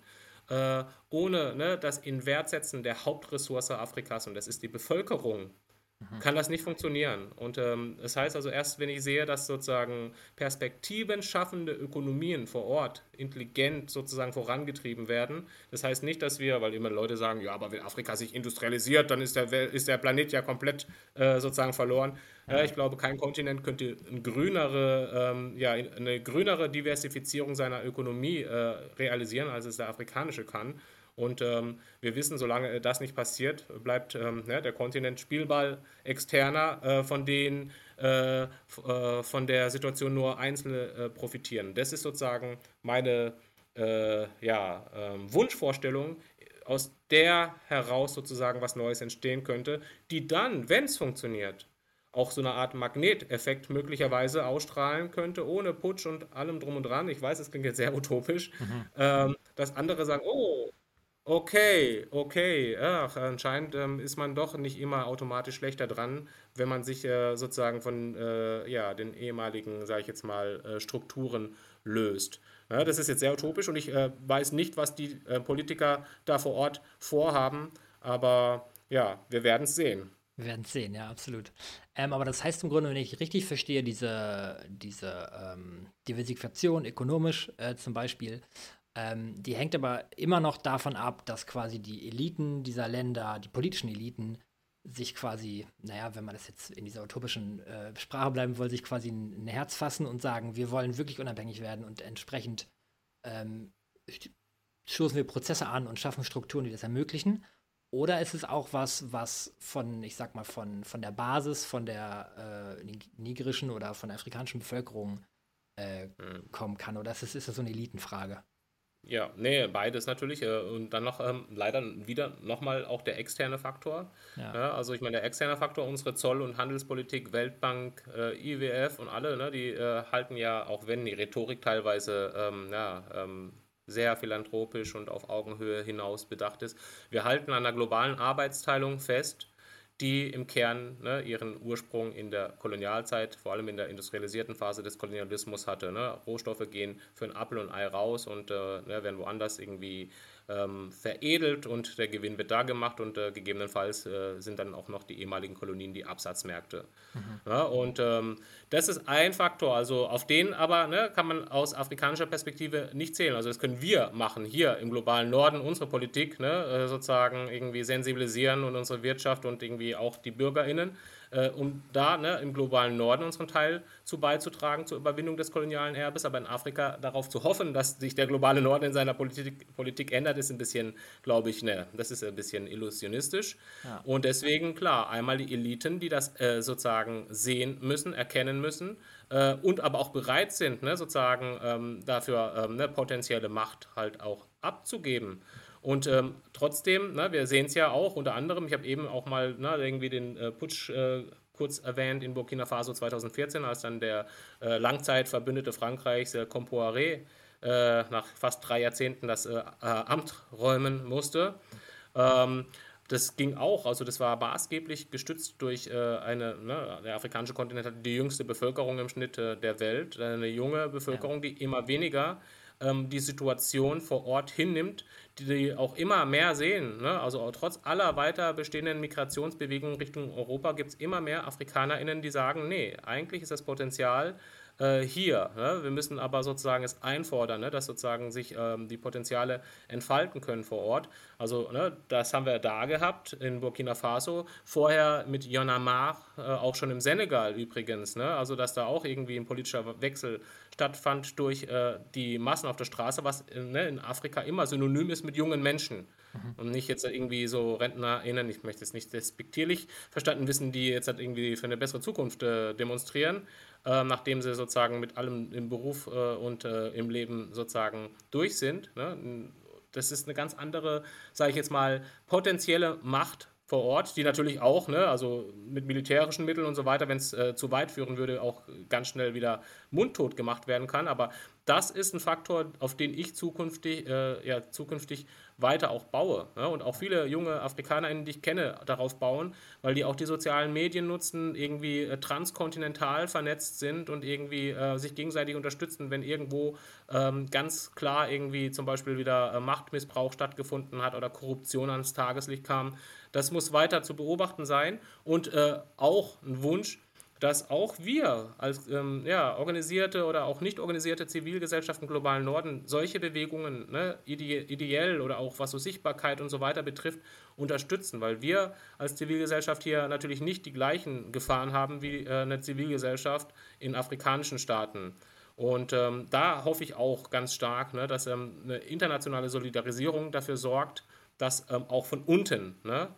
äh, ohne ne, das Inwertsetzen der Hauptressource Afrikas, und das ist die Bevölkerung, Mhm. kann das nicht funktionieren. Und ähm, das heißt also, erst wenn ich sehe, dass sozusagen Perspektiven schaffende Ökonomien vor Ort intelligent sozusagen vorangetrieben werden, das heißt nicht, dass wir, weil immer Leute sagen, ja, aber wenn Afrika sich industrialisiert, dann ist der, ist der Planet ja komplett äh, sozusagen verloren. Ja. ich glaube, kein Kontinent könnte eine grünere, ähm, ja, eine grünere Diversifizierung seiner Ökonomie äh, realisieren, als es der afrikanische kann. Und ähm, wir wissen, solange das nicht passiert, bleibt ähm, ne, der Kontinent Spielball externer, äh, von denen äh, äh, von der Situation nur Einzelne äh, profitieren. Das ist sozusagen meine äh, ja, ähm, Wunschvorstellung, aus der heraus sozusagen was Neues entstehen könnte, die dann, wenn es funktioniert, auch so eine Art Magneteffekt möglicherweise ausstrahlen könnte, ohne Putsch und allem drum und dran. Ich weiß, es klingt jetzt sehr utopisch, mhm. ähm, dass andere sagen, oh, Okay, okay. Ach, anscheinend ähm, ist man doch nicht immer automatisch schlechter dran, wenn man sich äh, sozusagen von äh, ja, den ehemaligen, sage ich jetzt mal, äh, Strukturen löst. Ja, das ist jetzt sehr utopisch und ich äh, weiß nicht, was die äh, Politiker da vor Ort vorhaben, aber ja, wir werden es sehen. Wir werden es sehen, ja, absolut. Ähm, aber das heißt im Grunde, wenn ich richtig verstehe, diese, diese ähm, Diversifikation ökonomisch äh, zum Beispiel, ähm, die hängt aber immer noch davon ab, dass quasi die Eliten dieser Länder, die politischen Eliten, sich quasi, naja, wenn man das jetzt in dieser utopischen äh, Sprache bleiben will, sich quasi ein, ein, Herz fassen und sagen, wir wollen wirklich unabhängig werden und entsprechend ähm, stoßen wir Prozesse an und schaffen Strukturen, die das ermöglichen. Oder ist es auch was, was von, ich sag mal, von, von der Basis, von der äh, nigerischen oder von der afrikanischen Bevölkerung äh, mhm. kommen kann? Oder ist es, ist das so eine Elitenfrage? Ja, nee, beides natürlich. Äh, und dann noch ähm, leider wieder nochmal auch der externe Faktor. Ja. Ja, also ich meine, der externe Faktor, unsere Zoll- und Handelspolitik, Weltbank, äh, IWF und alle, ne, die äh, halten ja, auch wenn die Rhetorik teilweise ähm, ja, ähm, sehr philanthropisch und auf Augenhöhe hinaus bedacht ist, wir halten an der globalen Arbeitsteilung fest die im Kern ne, ihren Ursprung in der Kolonialzeit, vor allem in der industrialisierten Phase des Kolonialismus hatte. Ne? Rohstoffe gehen für ein Apfel und Ei raus und äh, ne, werden woanders irgendwie ähm, veredelt und der Gewinn wird da gemacht und äh, gegebenenfalls äh, sind dann auch noch die ehemaligen Kolonien die Absatzmärkte. Mhm. Ja, und ähm, das ist ein Faktor, also auf den aber ne, kann man aus afrikanischer Perspektive nicht zählen. Also das können wir machen hier im globalen Norden, unsere Politik ne, äh, sozusagen irgendwie sensibilisieren und unsere Wirtschaft und irgendwie auch die BürgerInnen äh, um da ne, im globalen Norden unseren Teil zu beizutragen zur Überwindung des kolonialen Erbes. Aber in Afrika darauf zu hoffen, dass sich der globale Norden in seiner Politik, Politik ändert, ist ein bisschen, glaube ich, ne, das ist ein bisschen illusionistisch. Ja. Und deswegen, klar, einmal die Eliten, die das äh, sozusagen sehen müssen, erkennen müssen äh, und aber auch bereit sind, ne, sozusagen ähm, dafür ähm, ne, potenzielle Macht halt auch abzugeben. Und ähm, trotzdem, ne, wir sehen es ja auch unter anderem, ich habe eben auch mal ne, irgendwie den äh, Putsch äh, kurz erwähnt in Burkina Faso 2014, als dann der äh, Langzeitverbündete Frankreichs, äh, Compaoré, äh, nach fast drei Jahrzehnten das äh, Amt räumen musste. Ähm, das ging auch, also das war maßgeblich gestützt durch eine, ne, der afrikanische Kontinent hat die jüngste Bevölkerung im Schnitt der Welt, eine junge Bevölkerung, ja. die immer weniger ähm, die Situation vor Ort hinnimmt, die auch immer mehr sehen. Ne? Also trotz aller weiter bestehenden Migrationsbewegungen Richtung Europa gibt es immer mehr AfrikanerInnen, die sagen, nee, eigentlich ist das Potenzial äh, hier. Ne? Wir müssen aber sozusagen es einfordern, ne? dass sozusagen sich ähm, die Potenziale entfalten können vor Ort. Also ne, das haben wir da gehabt in Burkina Faso. Vorher mit Yonamar, äh, auch schon im Senegal übrigens. Ne? Also dass da auch irgendwie ein politischer Wechsel stattfand durch äh, die Massen auf der Straße, was äh, ne, in Afrika immer synonym ist mit jungen Menschen. Mhm. Und nicht jetzt irgendwie so RentnerInnen, ich möchte es nicht despektierlich verstanden wissen, die jetzt halt irgendwie für eine bessere Zukunft äh, demonstrieren, äh, nachdem sie sozusagen mit allem im Beruf äh, und äh, im Leben sozusagen durch sind. Ne? Das ist eine ganz andere, sage ich jetzt mal, potenzielle Macht vor Ort, die natürlich auch, ne, also mit militärischen Mitteln und so weiter, wenn es äh, zu weit führen würde, auch ganz schnell wieder mundtot gemacht werden kann. Aber das ist ein Faktor, auf den ich zukünftig, äh, ja, zukünftig weiter auch baue. Ne? Und auch viele junge AfrikanerInnen, die ich kenne, darauf bauen, weil die auch die sozialen Medien nutzen, irgendwie äh, transkontinental vernetzt sind und irgendwie äh, sich gegenseitig unterstützen, wenn irgendwo ähm, ganz klar irgendwie zum Beispiel wieder äh, Machtmissbrauch stattgefunden hat oder Korruption ans Tageslicht kam. Das muss weiter zu beobachten sein und äh, auch ein Wunsch, dass auch wir als ähm, ja, organisierte oder auch nicht organisierte Zivilgesellschaft im globalen Norden solche Bewegungen ne, ide ideell oder auch was so Sichtbarkeit und so weiter betrifft, unterstützen, weil wir als Zivilgesellschaft hier natürlich nicht die gleichen Gefahren haben wie äh, eine Zivilgesellschaft in afrikanischen Staaten. Und ähm, da hoffe ich auch ganz stark, ne, dass ähm, eine internationale Solidarisierung dafür sorgt, dass ähm, auch von unten ne,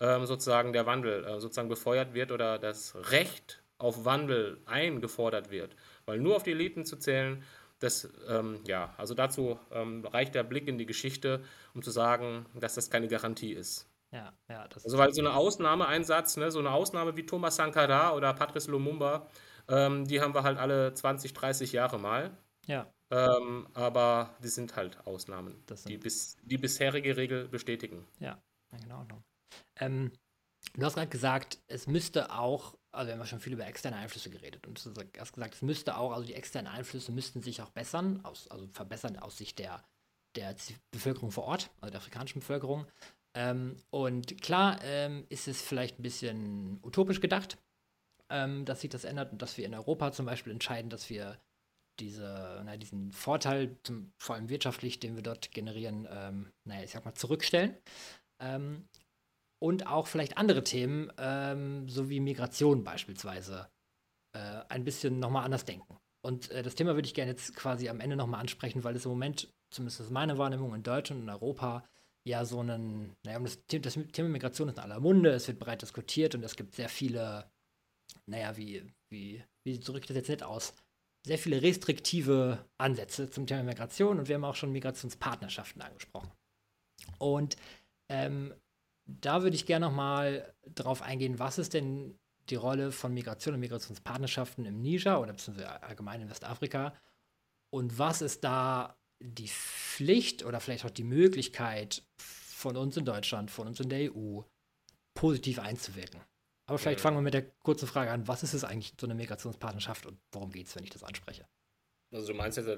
ähm, sozusagen der Wandel äh, sozusagen befeuert wird oder das Recht auf Wandel eingefordert wird. Weil nur auf die Eliten zu zählen, das, ähm, ja, also dazu ähm, reicht der Blick in die Geschichte, um zu sagen, dass das keine Garantie ist. Ja, ja, das also weil so eine Ausnahmeeinsatz, ne, so eine Ausnahme wie Thomas Sankara oder Patrice Lumumba, ähm, die haben wir halt alle 20, 30 Jahre mal. Ja. Ähm, aber die sind halt Ausnahmen, sind die bis, die bisherige Regel bestätigen. Ja, genau. Ähm, du hast gerade gesagt, es müsste auch, also wir haben ja schon viel über externe Einflüsse geredet und du hast gesagt, es müsste auch, also die externen Einflüsse müssten sich auch bessern, aus, also verbessern aus Sicht der, der Bevölkerung vor Ort, also der afrikanischen Bevölkerung. Ähm, und klar ähm, ist es vielleicht ein bisschen utopisch gedacht, ähm, dass sich das ändert und dass wir in Europa zum Beispiel entscheiden, dass wir diese, na, diesen Vorteil, zum, vor allem wirtschaftlich, den wir dort generieren, ähm, naja, ich sag mal, zurückstellen. Und auch vielleicht andere Themen, ähm, so wie Migration beispielsweise, äh, ein bisschen nochmal anders denken. Und äh, das Thema würde ich gerne jetzt quasi am Ende nochmal ansprechen, weil es im Moment, zumindest ist meine Wahrnehmung in Deutschland und Europa, ja so einen, naja, das, das Thema Migration ist in aller Munde, es wird breit diskutiert und es gibt sehr viele, naja, wie, wie, wie drücke ich das jetzt nicht aus? Sehr viele restriktive Ansätze zum Thema Migration und wir haben auch schon Migrationspartnerschaften angesprochen. Und ähm, da würde ich gerne nochmal drauf eingehen, was ist denn die Rolle von Migration und Migrationspartnerschaften im Niger oder beziehungsweise allgemein in Westafrika und was ist da die Pflicht oder vielleicht auch die Möglichkeit von uns in Deutschland, von uns in der EU positiv einzuwirken. Aber vielleicht fangen wir mit der kurzen Frage an, was ist es eigentlich so eine Migrationspartnerschaft und worum geht es, wenn ich das anspreche? Also du meinst jetzt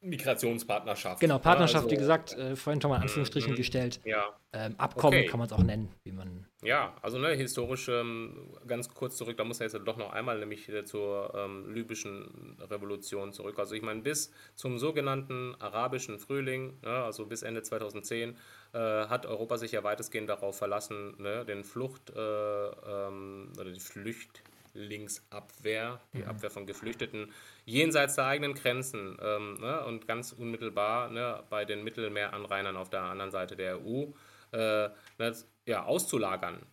Migrationspartnerschaft. Genau, Partnerschaft, also, wie gesagt, äh, vorhin schon mal in Anführungsstrichen mm, gestellt. Ja. Ähm, Abkommen okay. kann man es auch nennen, wie man. Ja, also ne, historisch ähm, ganz kurz zurück, da muss er jetzt doch noch einmal nämlich zur ähm, libyschen Revolution zurück. Also ich meine, bis zum sogenannten arabischen Frühling, ne, also bis Ende 2010, äh, hat Europa sich ja weitestgehend darauf verlassen, ne, den Flucht äh, ähm, oder die Flücht Flüchtlingsabwehr, die mhm. Abwehr von Geflüchteten, jenseits der eigenen Grenzen ähm, ne, und ganz unmittelbar ne, bei den Mittelmeeranrainern auf der anderen Seite der EU äh, ne, ja, auszulagern.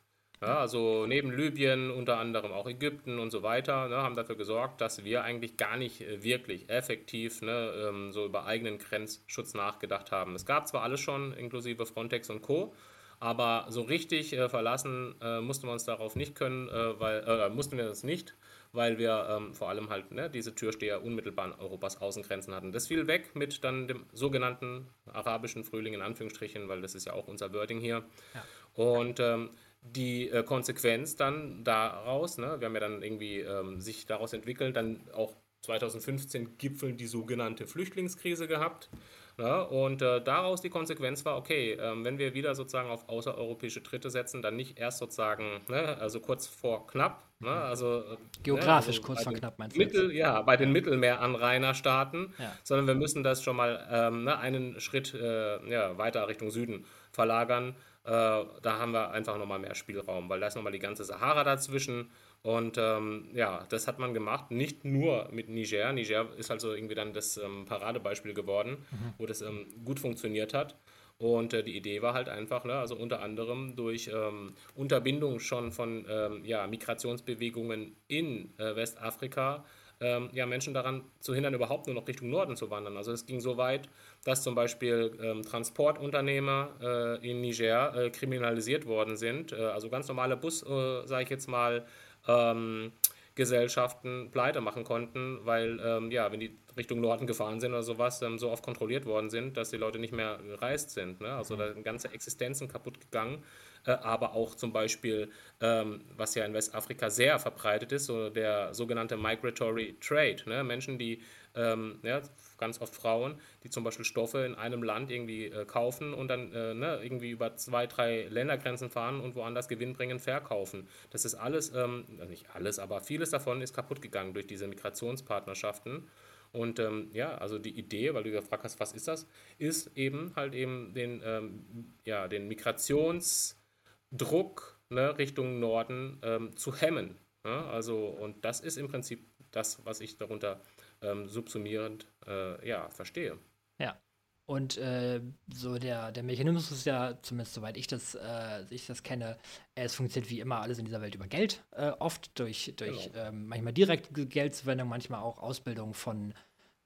Ja, also neben Libyen, unter anderem auch Ägypten und so weiter, ne, haben dafür gesorgt, dass wir eigentlich gar nicht äh, wirklich effektiv ne, ähm, so über eigenen Grenzschutz nachgedacht haben. Es gab zwar alles schon, inklusive Frontex und Co., aber so richtig äh, verlassen äh, mussten wir uns darauf nicht können, äh, weil äh, mussten wir das nicht, weil wir ähm, vor allem halt ne, diese Türsteher unmittelbar an Europas Außengrenzen hatten. Das fiel weg mit dann dem sogenannten arabischen Frühling in Anführungsstrichen, weil das ist ja auch unser Wording hier. Ja. Und ähm, die äh, Konsequenz dann daraus, ne, wir haben ja dann irgendwie ähm, sich daraus entwickelt, dann auch 2015 gipfeln die sogenannte Flüchtlingskrise gehabt. Ja, und äh, daraus die Konsequenz war, okay, ähm, wenn wir wieder sozusagen auf außereuropäische Tritte setzen, dann nicht erst sozusagen, ne, also kurz vor knapp, ne, also äh, geografisch ne, also kurz vor knapp meinst du? Mittel, ja, bei den. Mittelmeeranrainerstaaten, ja. sondern wir müssen das schon mal ähm, ne, einen Schritt äh, ja, weiter Richtung Süden verlagern. Äh, da haben wir einfach nochmal mehr Spielraum, weil da ist nochmal die ganze Sahara dazwischen und ähm, ja, das hat man gemacht, nicht nur mit Niger. Niger ist also irgendwie dann das ähm, Paradebeispiel geworden, mhm. wo das ähm, gut funktioniert hat. Und äh, die Idee war halt einfach, ne, also unter anderem durch ähm, Unterbindung schon von ähm, ja, Migrationsbewegungen in äh, Westafrika, ähm, ja, Menschen daran zu hindern, überhaupt nur noch Richtung Norden zu wandern. Also es ging so weit, dass zum Beispiel ähm, Transportunternehmer äh, in Niger äh, kriminalisiert worden sind. Äh, also ganz normale Bus, äh, sage ich jetzt mal, ähm, Gesellschaften pleite machen konnten, weil ähm, ja, wenn die Richtung Norden gefahren sind oder sowas, ähm, so oft kontrolliert worden sind, dass die Leute nicht mehr gereist sind. Ne? Also da sind ganze Existenzen kaputt gegangen. Äh, aber auch zum Beispiel, ähm, was ja in Westafrika sehr verbreitet ist, so der sogenannte Migratory Trade. Ne? Menschen, die ähm, ja, ganz oft Frauen, die zum Beispiel Stoffe in einem Land irgendwie äh, kaufen und dann äh, ne, irgendwie über zwei, drei Ländergrenzen fahren und woanders Gewinn bringen, verkaufen. Das ist alles, ähm, nicht alles, aber vieles davon ist kaputt gegangen durch diese Migrationspartnerschaften. Und ähm, ja, also die Idee, weil du gefragt hast, was ist das, ist eben halt eben den, ähm, ja, den Migrationsdruck ne, Richtung Norden ähm, zu hemmen. Ja? Also, und das ist im Prinzip das, was ich darunter ähm, subsumierend äh, ja, verstehe. Ja. Und äh, so der, der Mechanismus ist ja, zumindest soweit ich das, äh, ich das kenne, es funktioniert wie immer alles in dieser Welt über Geld, äh, oft durch, durch genau. ähm, manchmal direkt Geldzuwendung, manchmal auch Ausbildung von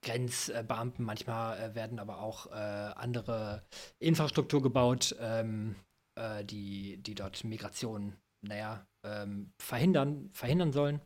Grenzbeamten, manchmal äh, werden aber auch äh, andere Infrastruktur gebaut, ähm, äh, die, die dort Migration, naja, ähm, verhindern, verhindern sollen.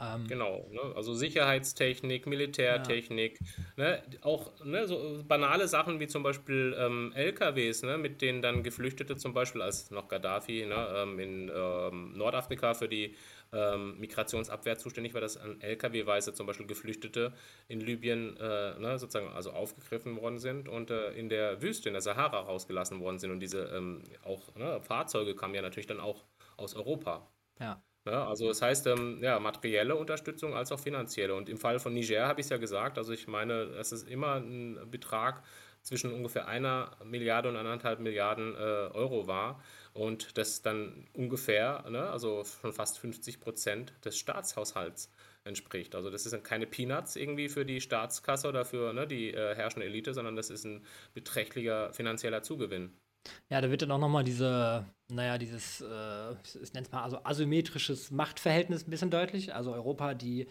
Ähm, genau, ne? also Sicherheitstechnik, Militärtechnik, ja. ne? auch ne, so banale Sachen wie zum Beispiel ähm, LKWs, ne? mit denen dann Geflüchtete zum Beispiel, als noch Gaddafi ne? ähm, in ähm, Nordafrika für die ähm, Migrationsabwehr zuständig war, dass an LKW-Weise zum Beispiel Geflüchtete in Libyen äh, ne, sozusagen also aufgegriffen worden sind und äh, in der Wüste, in der Sahara rausgelassen worden sind und diese ähm, auch ne, Fahrzeuge kamen ja natürlich dann auch aus Europa. Ja. Ja, also das heißt, ähm, ja, materielle Unterstützung als auch finanzielle. Und im Fall von Niger habe ich es ja gesagt, also ich meine, es ist immer ein Betrag zwischen ungefähr einer Milliarde und anderthalb Milliarden äh, Euro war und das dann ungefähr, ne, also schon fast 50 Prozent des Staatshaushalts entspricht. Also das sind keine Peanuts irgendwie für die Staatskasse oder für ne, die äh, herrschende Elite, sondern das ist ein beträchtlicher finanzieller Zugewinn. Ja, da wird dann auch nochmal diese, naja, dieses, äh, ich nenne es mal, also asymmetrisches Machtverhältnis ein bisschen deutlich. Also Europa, die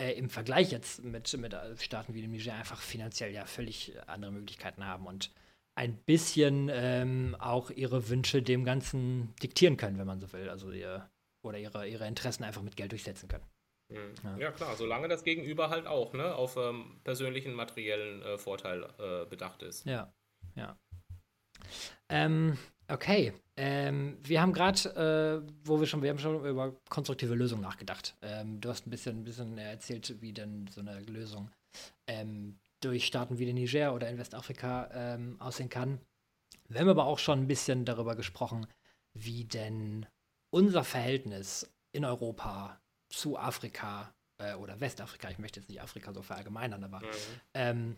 äh, im Vergleich jetzt mit, mit Staaten wie dem Niger einfach finanziell ja völlig andere Möglichkeiten haben und ein bisschen ähm, auch ihre Wünsche dem Ganzen diktieren können, wenn man so will. Also ihr, oder ihre, ihre Interessen einfach mit Geld durchsetzen können. Mhm. Ja. ja. klar, solange das Gegenüber halt auch ne, auf ähm, persönlichen materiellen äh, Vorteil äh, bedacht ist. Ja, ja. Ähm, okay. Ähm, wir haben gerade, äh, wo wir schon, wir haben schon über konstruktive Lösungen nachgedacht. Ähm, du hast ein bisschen, ein bisschen erzählt, wie denn so eine Lösung ähm, durch Staaten wie den Niger oder in Westafrika ähm, aussehen kann. Wir haben aber auch schon ein bisschen darüber gesprochen, wie denn unser Verhältnis in Europa zu Afrika äh, oder Westafrika, ich möchte jetzt nicht Afrika so verallgemeinern, aber mhm. ähm,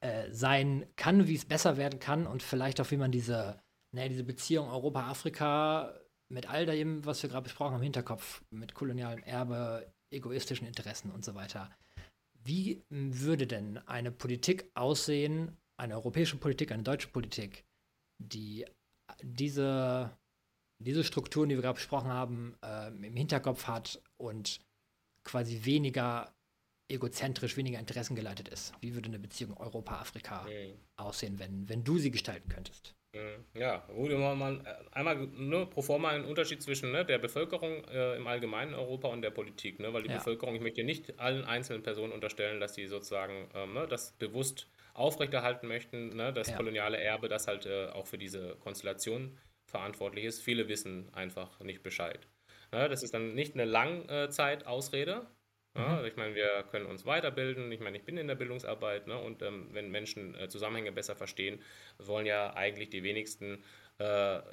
äh, sein kann, wie es besser werden kann und vielleicht auch, wie man diese, ne, diese Beziehung Europa-Afrika mit all dem, was wir gerade besprochen haben, im Hinterkopf, mit kolonialem Erbe, egoistischen Interessen und so weiter. Wie würde denn eine Politik aussehen, eine europäische Politik, eine deutsche Politik, die diese, diese Strukturen, die wir gerade besprochen haben, äh, im Hinterkopf hat und quasi weniger egozentrisch, weniger interessengeleitet ist? Wie würde eine Beziehung Europa-Afrika mhm. aussehen, wenn, wenn du sie gestalten könntest? Mhm. Ja, gut, mal äh, einmal ne, pro forma einen Unterschied zwischen ne, der Bevölkerung äh, im allgemeinen Europa und der Politik, ne, weil die ja. Bevölkerung, ich möchte nicht allen einzelnen Personen unterstellen, dass sie sozusagen ähm, ne, das bewusst aufrechterhalten möchten, ne, das ja. koloniale Erbe, das halt äh, auch für diese Konstellation verantwortlich ist. Viele wissen einfach nicht Bescheid. Ne, das ist dann nicht eine Langzeitausrede, ja, mhm. ich meine, wir können uns weiterbilden. Ich meine, ich bin in der Bildungsarbeit ne, und ähm, wenn Menschen äh, Zusammenhänge besser verstehen, wollen ja eigentlich die wenigsten, äh,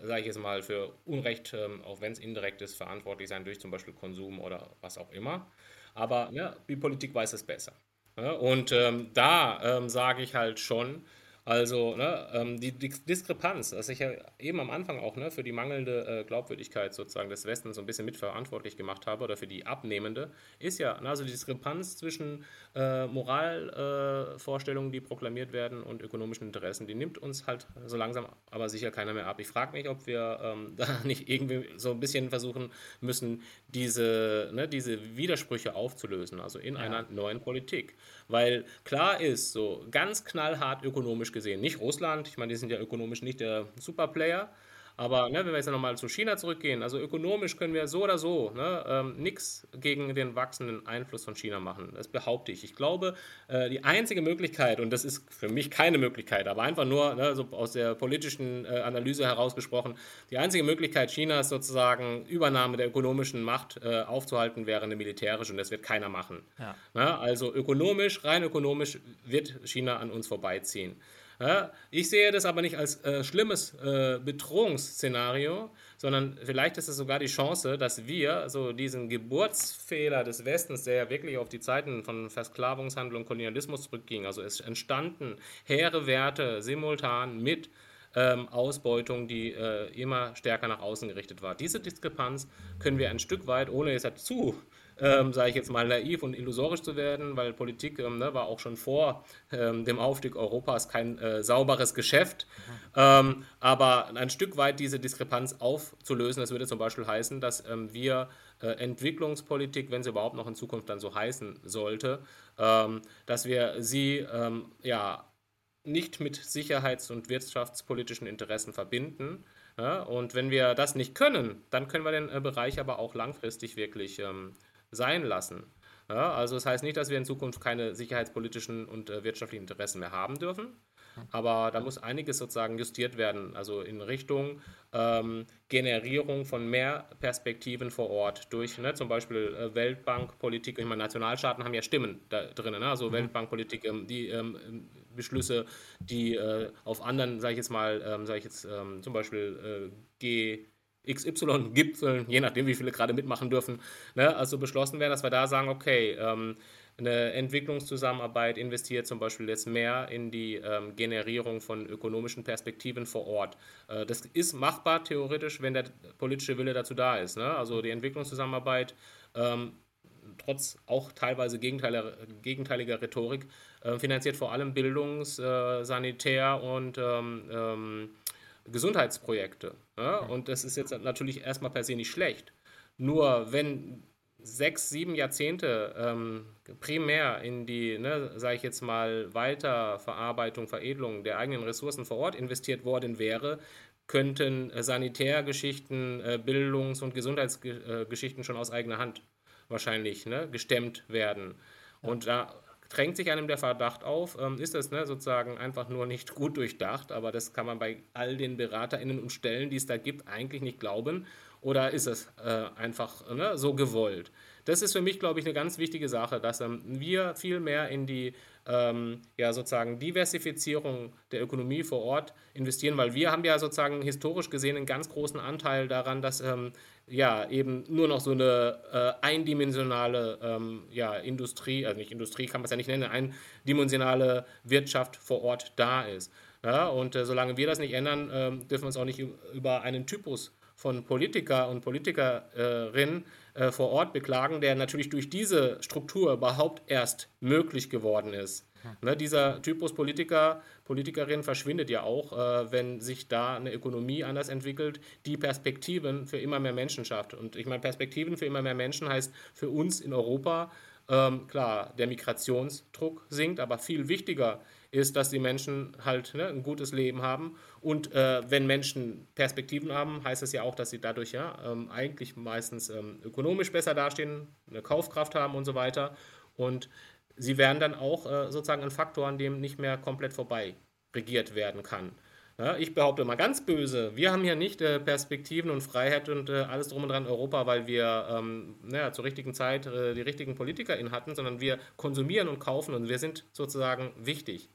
sage ich jetzt mal, für Unrecht, ähm, auch wenn es indirekt ist, verantwortlich sein durch zum Beispiel Konsum oder was auch immer. Aber ne, die Politik weiß es besser. Ja, und ähm, da ähm, sage ich halt schon, also ne, ähm, die Diskrepanz, was ich ja eben am Anfang auch ne, für die mangelnde äh, Glaubwürdigkeit sozusagen des Westens so ein bisschen mitverantwortlich gemacht habe oder für die abnehmende, ist ja ne, also die Diskrepanz zwischen äh, Moralvorstellungen, äh, die proklamiert werden und ökonomischen Interessen, die nimmt uns halt so langsam aber sicher keiner mehr ab. Ich frage mich, ob wir ähm, da nicht irgendwie so ein bisschen versuchen müssen, diese, ne, diese Widersprüche aufzulösen, also in ja. einer neuen Politik. Weil klar ist, so ganz knallhart ökonomisch gesehen, nicht Russland, ich meine, die sind ja ökonomisch nicht der Superplayer, aber ne, wenn wir jetzt nochmal zu China zurückgehen, also ökonomisch können wir so oder so ne, ähm, nichts gegen den wachsenden Einfluss von China machen. Das behaupte ich. Ich glaube, äh, die einzige Möglichkeit, und das ist für mich keine Möglichkeit, aber einfach nur ne, so aus der politischen äh, Analyse herausgesprochen, die einzige Möglichkeit Chinas sozusagen Übernahme der ökonomischen Macht äh, aufzuhalten, wäre eine militärische und das wird keiner machen. Ja. Na, also ökonomisch, rein ökonomisch wird China an uns vorbeiziehen. Ja, ich sehe das aber nicht als äh, schlimmes äh, Bedrohungsszenario, sondern vielleicht ist es sogar die Chance, dass wir so diesen Geburtsfehler des Westens, der ja wirklich auf die Zeiten von Versklavungshandel und Kolonialismus zurückging, also es entstanden hehre Werte simultan mit ähm, Ausbeutung, die äh, immer stärker nach außen gerichtet war. Diese Diskrepanz können wir ein Stück weit, ohne es dazu ähm, sage ich jetzt mal, naiv und illusorisch zu werden, weil Politik ähm, ne, war auch schon vor ähm, dem Aufstieg Europas kein äh, sauberes Geschäft. Mhm. aber ein Stück weit diese Diskrepanz aufzulösen, das würde zum Beispiel heißen, dass ähm, wir äh, Entwicklungspolitik, wenn sie überhaupt noch in Zukunft dann so heißen sollte, ähm, dass wir sie ähm, ja nicht mit sicherheits- und wirtschaftspolitischen Interessen verbinden. Ja, und wenn wir das nicht können, dann können wir den äh, Bereich aber auch langfristig wirklich ähm, sein lassen. Ja, also das heißt nicht, dass wir in Zukunft keine sicherheitspolitischen und äh, wirtschaftlichen Interessen mehr haben dürfen, aber da muss einiges sozusagen justiert werden, also in Richtung ähm, Generierung von mehr Perspektiven vor Ort durch ne, zum Beispiel äh, Weltbankpolitik. Ich meine, Nationalstaaten haben ja Stimmen da drin, ne? also mhm. Weltbankpolitik, ähm, die ähm, Beschlüsse, die äh, auf anderen, sage ich jetzt mal, ähm, sage ich jetzt ähm, zum Beispiel äh, G XY-Gipfeln, je nachdem, wie viele gerade mitmachen dürfen, ne, also beschlossen werden, dass wir da sagen, okay, ähm, eine Entwicklungszusammenarbeit investiert zum Beispiel jetzt mehr in die ähm, Generierung von ökonomischen Perspektiven vor Ort. Äh, das ist machbar theoretisch, wenn der politische Wille dazu da ist. Ne? Also die Entwicklungszusammenarbeit, ähm, trotz auch teilweise gegenteiliger, gegenteiliger Rhetorik, äh, finanziert vor allem Bildungs-, äh, Sanitär- und ähm, ähm Gesundheitsprojekte. Ja? Und das ist jetzt natürlich erstmal per se nicht schlecht. Nur wenn sechs, sieben Jahrzehnte ähm, primär in die, ne, sage ich jetzt mal, Weiterverarbeitung, Veredelung der eigenen Ressourcen vor Ort investiert worden wäre, könnten äh, Sanitärgeschichten, äh, Bildungs- und Gesundheitsgeschichten schon aus eigener Hand wahrscheinlich ne, gestemmt werden. Ja. Und da drängt sich einem der Verdacht auf, ähm, ist das ne, sozusagen einfach nur nicht gut durchdacht, aber das kann man bei all den BeraterInnen und Stellen, die es da gibt, eigentlich nicht glauben. Oder ist es äh, einfach ne, so gewollt? Das ist für mich, glaube ich, eine ganz wichtige Sache, dass ähm, wir viel mehr in die ähm, ja sozusagen Diversifizierung der Ökonomie vor Ort investieren, weil wir haben ja sozusagen historisch gesehen einen ganz großen Anteil daran, dass ähm, ja eben nur noch so eine äh, eindimensionale ähm, ja, Industrie, also nicht Industrie kann man es ja nicht nennen, eindimensionale Wirtschaft vor Ort da ist. Ja, und äh, solange wir das nicht ändern, äh, dürfen wir uns auch nicht über einen Typus von Politiker und Politikerinnen äh, vor Ort beklagen, der natürlich durch diese Struktur überhaupt erst möglich geworden ist. Ne, dieser Typus Politiker, Politikerin verschwindet ja auch, äh, wenn sich da eine Ökonomie anders entwickelt, die Perspektiven für immer mehr Menschen schafft. Und ich meine, Perspektiven für immer mehr Menschen heißt für uns in Europa, ähm, klar, der Migrationsdruck sinkt, aber viel wichtiger ist, dass die Menschen halt ne, ein gutes Leben haben. Und äh, wenn Menschen Perspektiven haben, heißt es ja auch, dass sie dadurch ja ähm, eigentlich meistens ähm, ökonomisch besser dastehen, eine Kaufkraft haben und so weiter. Und sie werden dann auch äh, sozusagen ein Faktor, an dem nicht mehr komplett vorbei regiert werden kann. Ja, ich behaupte mal ganz böse, wir haben hier nicht äh, Perspektiven und Freiheit und äh, alles drum und dran Europa, weil wir ähm, naja, zur richtigen Zeit äh, die richtigen PolitikerInnen hatten, sondern wir konsumieren und kaufen und wir sind sozusagen wichtig.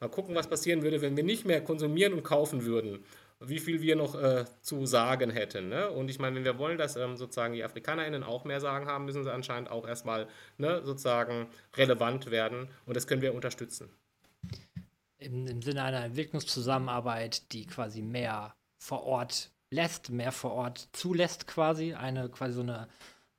Mal gucken, was passieren würde, wenn wir nicht mehr konsumieren und kaufen würden. Wie viel wir noch äh, zu sagen hätten. Ne? Und ich meine, wenn wir wollen, dass ähm, sozusagen die AfrikanerInnen auch mehr Sagen haben, müssen sie anscheinend auch erstmal ne, sozusagen relevant werden. Und das können wir unterstützen. Im, Im Sinne einer Entwicklungszusammenarbeit, die quasi mehr vor Ort lässt, mehr vor Ort zulässt, quasi. Eine, quasi so eine,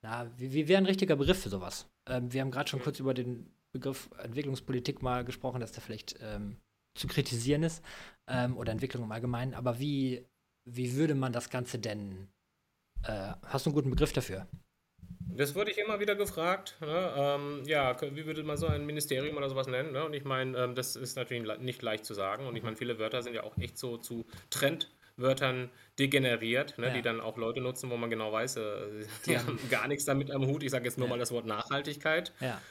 na, wie, wie wäre ein richtiger Begriff für sowas? Ähm, wir haben gerade schon mhm. kurz über den Begriff Entwicklungspolitik mal gesprochen, dass der vielleicht ähm, zu kritisieren ist ähm, oder Entwicklung im Allgemeinen. Aber wie, wie würde man das Ganze denn? Äh, hast du einen guten Begriff dafür? Das wurde ich immer wieder gefragt. Ne? Ähm, ja, wie würde man so ein Ministerium oder sowas nennen? Ne? Und ich meine, ähm, das ist natürlich nicht leicht zu sagen. Und ich meine, viele Wörter sind ja auch echt so zu Trendwörtern degeneriert, ne? ja. die dann auch Leute nutzen, wo man genau weiß, äh, die ja. haben gar nichts damit am Hut. Ich sage jetzt nur ja. mal das Wort Nachhaltigkeit. Ja.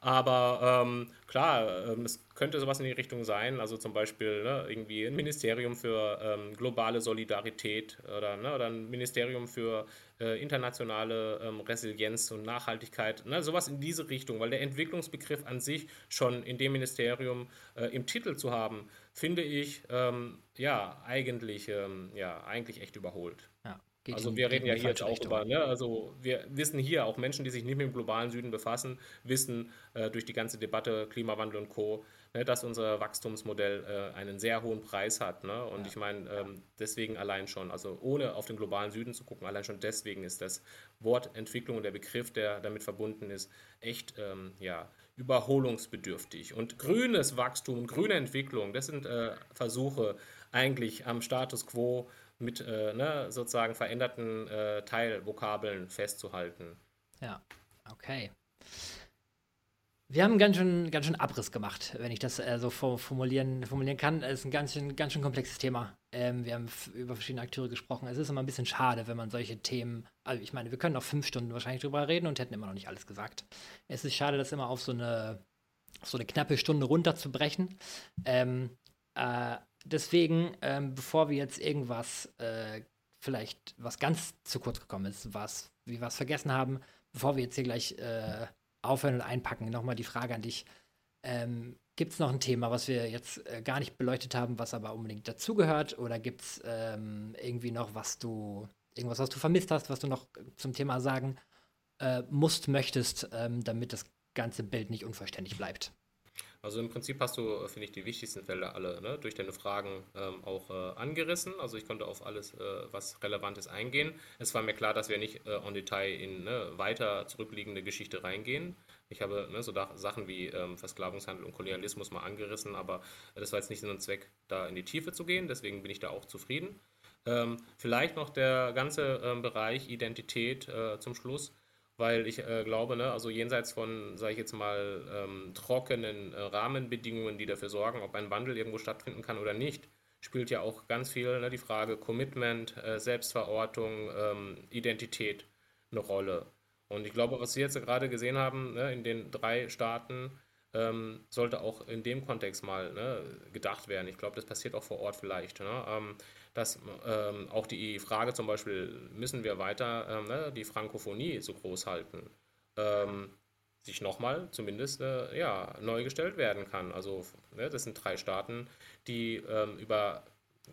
Aber ähm, klar, ähm, es könnte sowas in die Richtung sein, also zum Beispiel ne, irgendwie ein Ministerium für ähm, globale Solidarität oder, ne, oder ein Ministerium für äh, internationale ähm, Resilienz und Nachhaltigkeit, ne, sowas in diese Richtung, weil der Entwicklungsbegriff an sich schon in dem Ministerium äh, im Titel zu haben, finde ich ähm, ja eigentlich, ähm, ja eigentlich echt überholt. Ja. Geht also wir reden ja hier jetzt auch Richtung. über, ne? also wir wissen hier, auch Menschen, die sich nicht mit dem globalen Süden befassen, wissen äh, durch die ganze Debatte Klimawandel und Co., ne, dass unser Wachstumsmodell äh, einen sehr hohen Preis hat. Ne? Und ja. ich meine, ähm, deswegen allein schon, also ohne auf den globalen Süden zu gucken, allein schon deswegen ist das Wort Entwicklung und der Begriff, der damit verbunden ist, echt ähm, ja, überholungsbedürftig. Und grünes Wachstum grüne Entwicklung, das sind äh, Versuche eigentlich am Status quo mit äh, ne, sozusagen veränderten äh, Teilvokabeln festzuhalten. Ja, okay. Wir haben ganz schön, ganz schön Abriss gemacht, wenn ich das äh, so formulieren, formulieren kann. Es ist ein ganz schön, ganz schön komplexes Thema. Ähm, wir haben über verschiedene Akteure gesprochen. Es ist immer ein bisschen schade, wenn man solche Themen, also ich meine, wir können noch fünf Stunden wahrscheinlich drüber reden und hätten immer noch nicht alles gesagt. Es ist schade, das immer auf so eine, auf so eine knappe Stunde runterzubrechen. Ähm, äh, deswegen, ähm, bevor wir jetzt irgendwas, äh, vielleicht was ganz zu kurz gekommen ist, was wir was vergessen haben, bevor wir jetzt hier gleich äh, aufhören und einpacken, nochmal die Frage an dich. Ähm, gibt es noch ein Thema, was wir jetzt äh, gar nicht beleuchtet haben, was aber unbedingt dazugehört? Oder gibt es ähm, irgendwie noch, was du, irgendwas, was du vermisst hast, was du noch zum Thema sagen äh, musst, möchtest, ähm, damit das ganze Bild nicht unvollständig bleibt? Also im Prinzip hast du, äh, finde ich, die wichtigsten Fälle alle ne, durch deine Fragen ähm, auch äh, angerissen. Also ich konnte auf alles, äh, was relevant ist, eingehen. Es war mir klar, dass wir nicht äh, Detail in ne, weiter zurückliegende Geschichte reingehen. Ich habe ne, so Sachen wie ähm, Versklavungshandel und Kolonialismus mal angerissen, aber das war jetzt nicht Sinn und Zweck, da in die Tiefe zu gehen. Deswegen bin ich da auch zufrieden. Ähm, vielleicht noch der ganze ähm, Bereich Identität äh, zum Schluss weil ich äh, glaube, ne, also jenseits von, sage ich jetzt mal, ähm, trockenen äh, Rahmenbedingungen, die dafür sorgen, ob ein Wandel irgendwo stattfinden kann oder nicht, spielt ja auch ganz viel ne, die Frage Commitment, äh, Selbstverortung, ähm, Identität eine Rolle. Und ich glaube, was wir jetzt gerade gesehen haben ne, in den drei Staaten, ähm, sollte auch in dem Kontext mal ne, gedacht werden. Ich glaube, das passiert auch vor Ort vielleicht. Ne? Ähm, dass ähm, auch die Frage zum Beispiel, müssen wir weiter ähm, ne, die Frankophonie so groß halten? Ähm, sich nochmal zumindest äh, ja, neu gestellt werden kann. Also ne, das sind drei Staaten, die ähm, über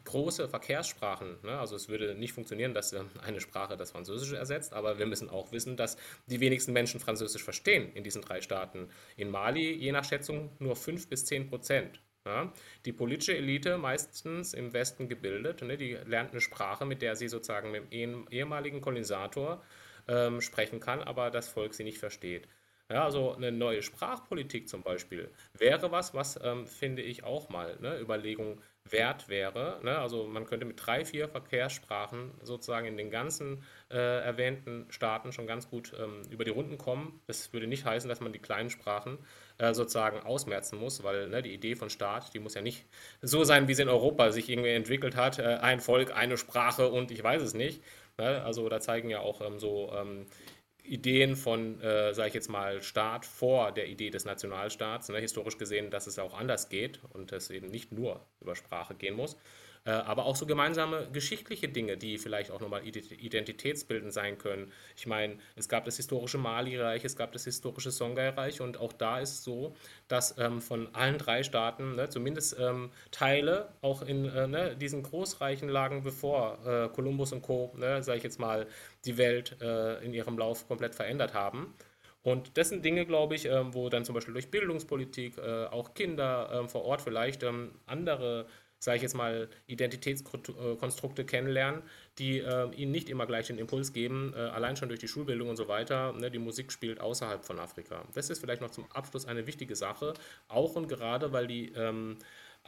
große Verkehrssprachen, ne, also es würde nicht funktionieren, dass ähm, eine Sprache das Französische ersetzt, aber wir müssen auch wissen, dass die wenigsten Menschen Französisch verstehen in diesen drei Staaten. In Mali je nach Schätzung nur 5 bis 10 Prozent. Ja, die politische Elite, meistens im Westen gebildet, ne, die lernt eine Sprache, mit der sie sozusagen mit dem ehemaligen Kolonisator ähm, sprechen kann, aber das Volk sie nicht versteht. Ja, also eine neue Sprachpolitik zum Beispiel wäre was, was ähm, finde ich auch mal eine Überlegung wert wäre. Ne? Also man könnte mit drei, vier Verkehrssprachen sozusagen in den ganzen äh, erwähnten Staaten schon ganz gut ähm, über die Runden kommen. Das würde nicht heißen, dass man die kleinen Sprachen äh, sozusagen ausmerzen muss, weil ne, die Idee von Staat, die muss ja nicht so sein, wie sie in Europa sich irgendwie entwickelt hat. Äh, ein Volk, eine Sprache und ich weiß es nicht. Ne? Also da zeigen ja auch ähm, so ähm, Ideen von, äh, sage ich jetzt mal, Staat vor der Idee des Nationalstaats, ne, historisch gesehen, dass es ja auch anders geht und es eben nicht nur über Sprache gehen muss. Äh, aber auch so gemeinsame geschichtliche Dinge, die vielleicht auch nochmal identitätsbildend sein können. Ich meine, es gab das historische Mali-Reich, es gab das historische Songhai-Reich und auch da ist es so, dass ähm, von allen drei Staaten ne, zumindest ähm, Teile auch in äh, ne, diesen Großreichen lagen, bevor äh, Kolumbus und Co., ne, sage ich jetzt mal, die Welt äh, in ihrem Lauf komplett verändert haben. Und das sind Dinge, glaube ich, ähm, wo dann zum Beispiel durch Bildungspolitik äh, auch Kinder ähm, vor Ort vielleicht ähm, andere sage ich jetzt mal, Identitätskonstrukte kennenlernen, die äh, ihnen nicht immer gleich den Impuls geben, äh, allein schon durch die Schulbildung und so weiter. Ne, die Musik spielt außerhalb von Afrika. Das ist vielleicht noch zum Abschluss eine wichtige Sache, auch und gerade, weil die ähm,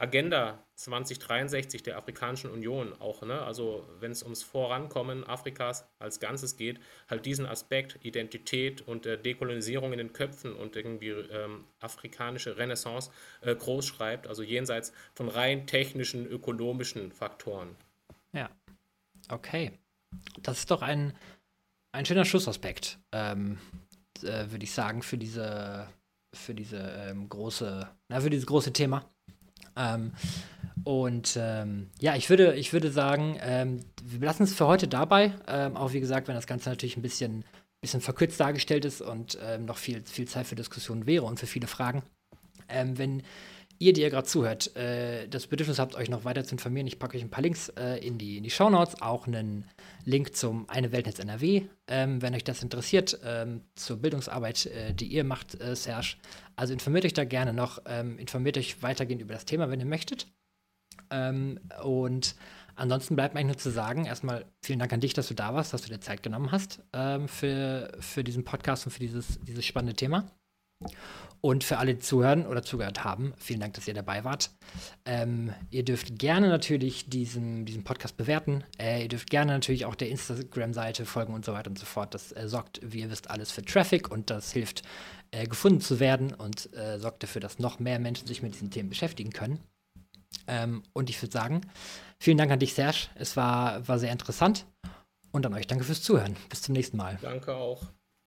Agenda 2063 der Afrikanischen Union auch, ne, also wenn es ums Vorankommen Afrikas als Ganzes geht, halt diesen Aspekt Identität und äh, Dekolonisierung in den Köpfen und irgendwie ähm, afrikanische Renaissance äh, groß schreibt, also jenseits von rein technischen, ökonomischen Faktoren. Ja, okay. Das ist doch ein, ein schöner Schlussaspekt, ähm, äh, würde ich sagen, für diese, für diese ähm, große, na, für dieses große Thema. Ähm, und ähm, ja, ich würde, ich würde sagen, ähm, wir lassen es für heute dabei. Ähm, auch wie gesagt, wenn das Ganze natürlich ein bisschen, bisschen verkürzt dargestellt ist und ähm, noch viel, viel Zeit für Diskussionen wäre und für viele Fragen. Ähm, wenn ihr, die ihr gerade zuhört, äh, das Bedürfnis habt, euch noch weiter zu informieren, ich packe euch ein paar Links äh, in die, in die Show Notes, auch einen Link zum Eine Weltnetz NRW, ähm, wenn euch das interessiert, ähm, zur Bildungsarbeit, äh, die ihr macht, äh, Serge. Also informiert euch da gerne noch, ähm, informiert euch weitergehend über das Thema, wenn ihr möchtet. Ähm, und ansonsten bleibt mir eigentlich nur zu sagen, erstmal vielen Dank an dich, dass du da warst, dass du dir Zeit genommen hast ähm, für, für diesen Podcast und für dieses, dieses spannende Thema. Und für alle, die zuhören oder zugehört haben, vielen Dank, dass ihr dabei wart. Ähm, ihr dürft gerne natürlich diesen, diesen Podcast bewerten. Äh, ihr dürft gerne natürlich auch der Instagram-Seite folgen und so weiter und so fort. Das äh, sorgt, wie ihr wisst, alles für Traffic und das hilft, äh, gefunden zu werden und äh, sorgt dafür, dass noch mehr Menschen sich mit diesen Themen beschäftigen können. Ähm, und ich würde sagen, vielen Dank an dich, Serge. Es war, war sehr interessant. Und an euch danke fürs Zuhören. Bis zum nächsten Mal. Danke auch.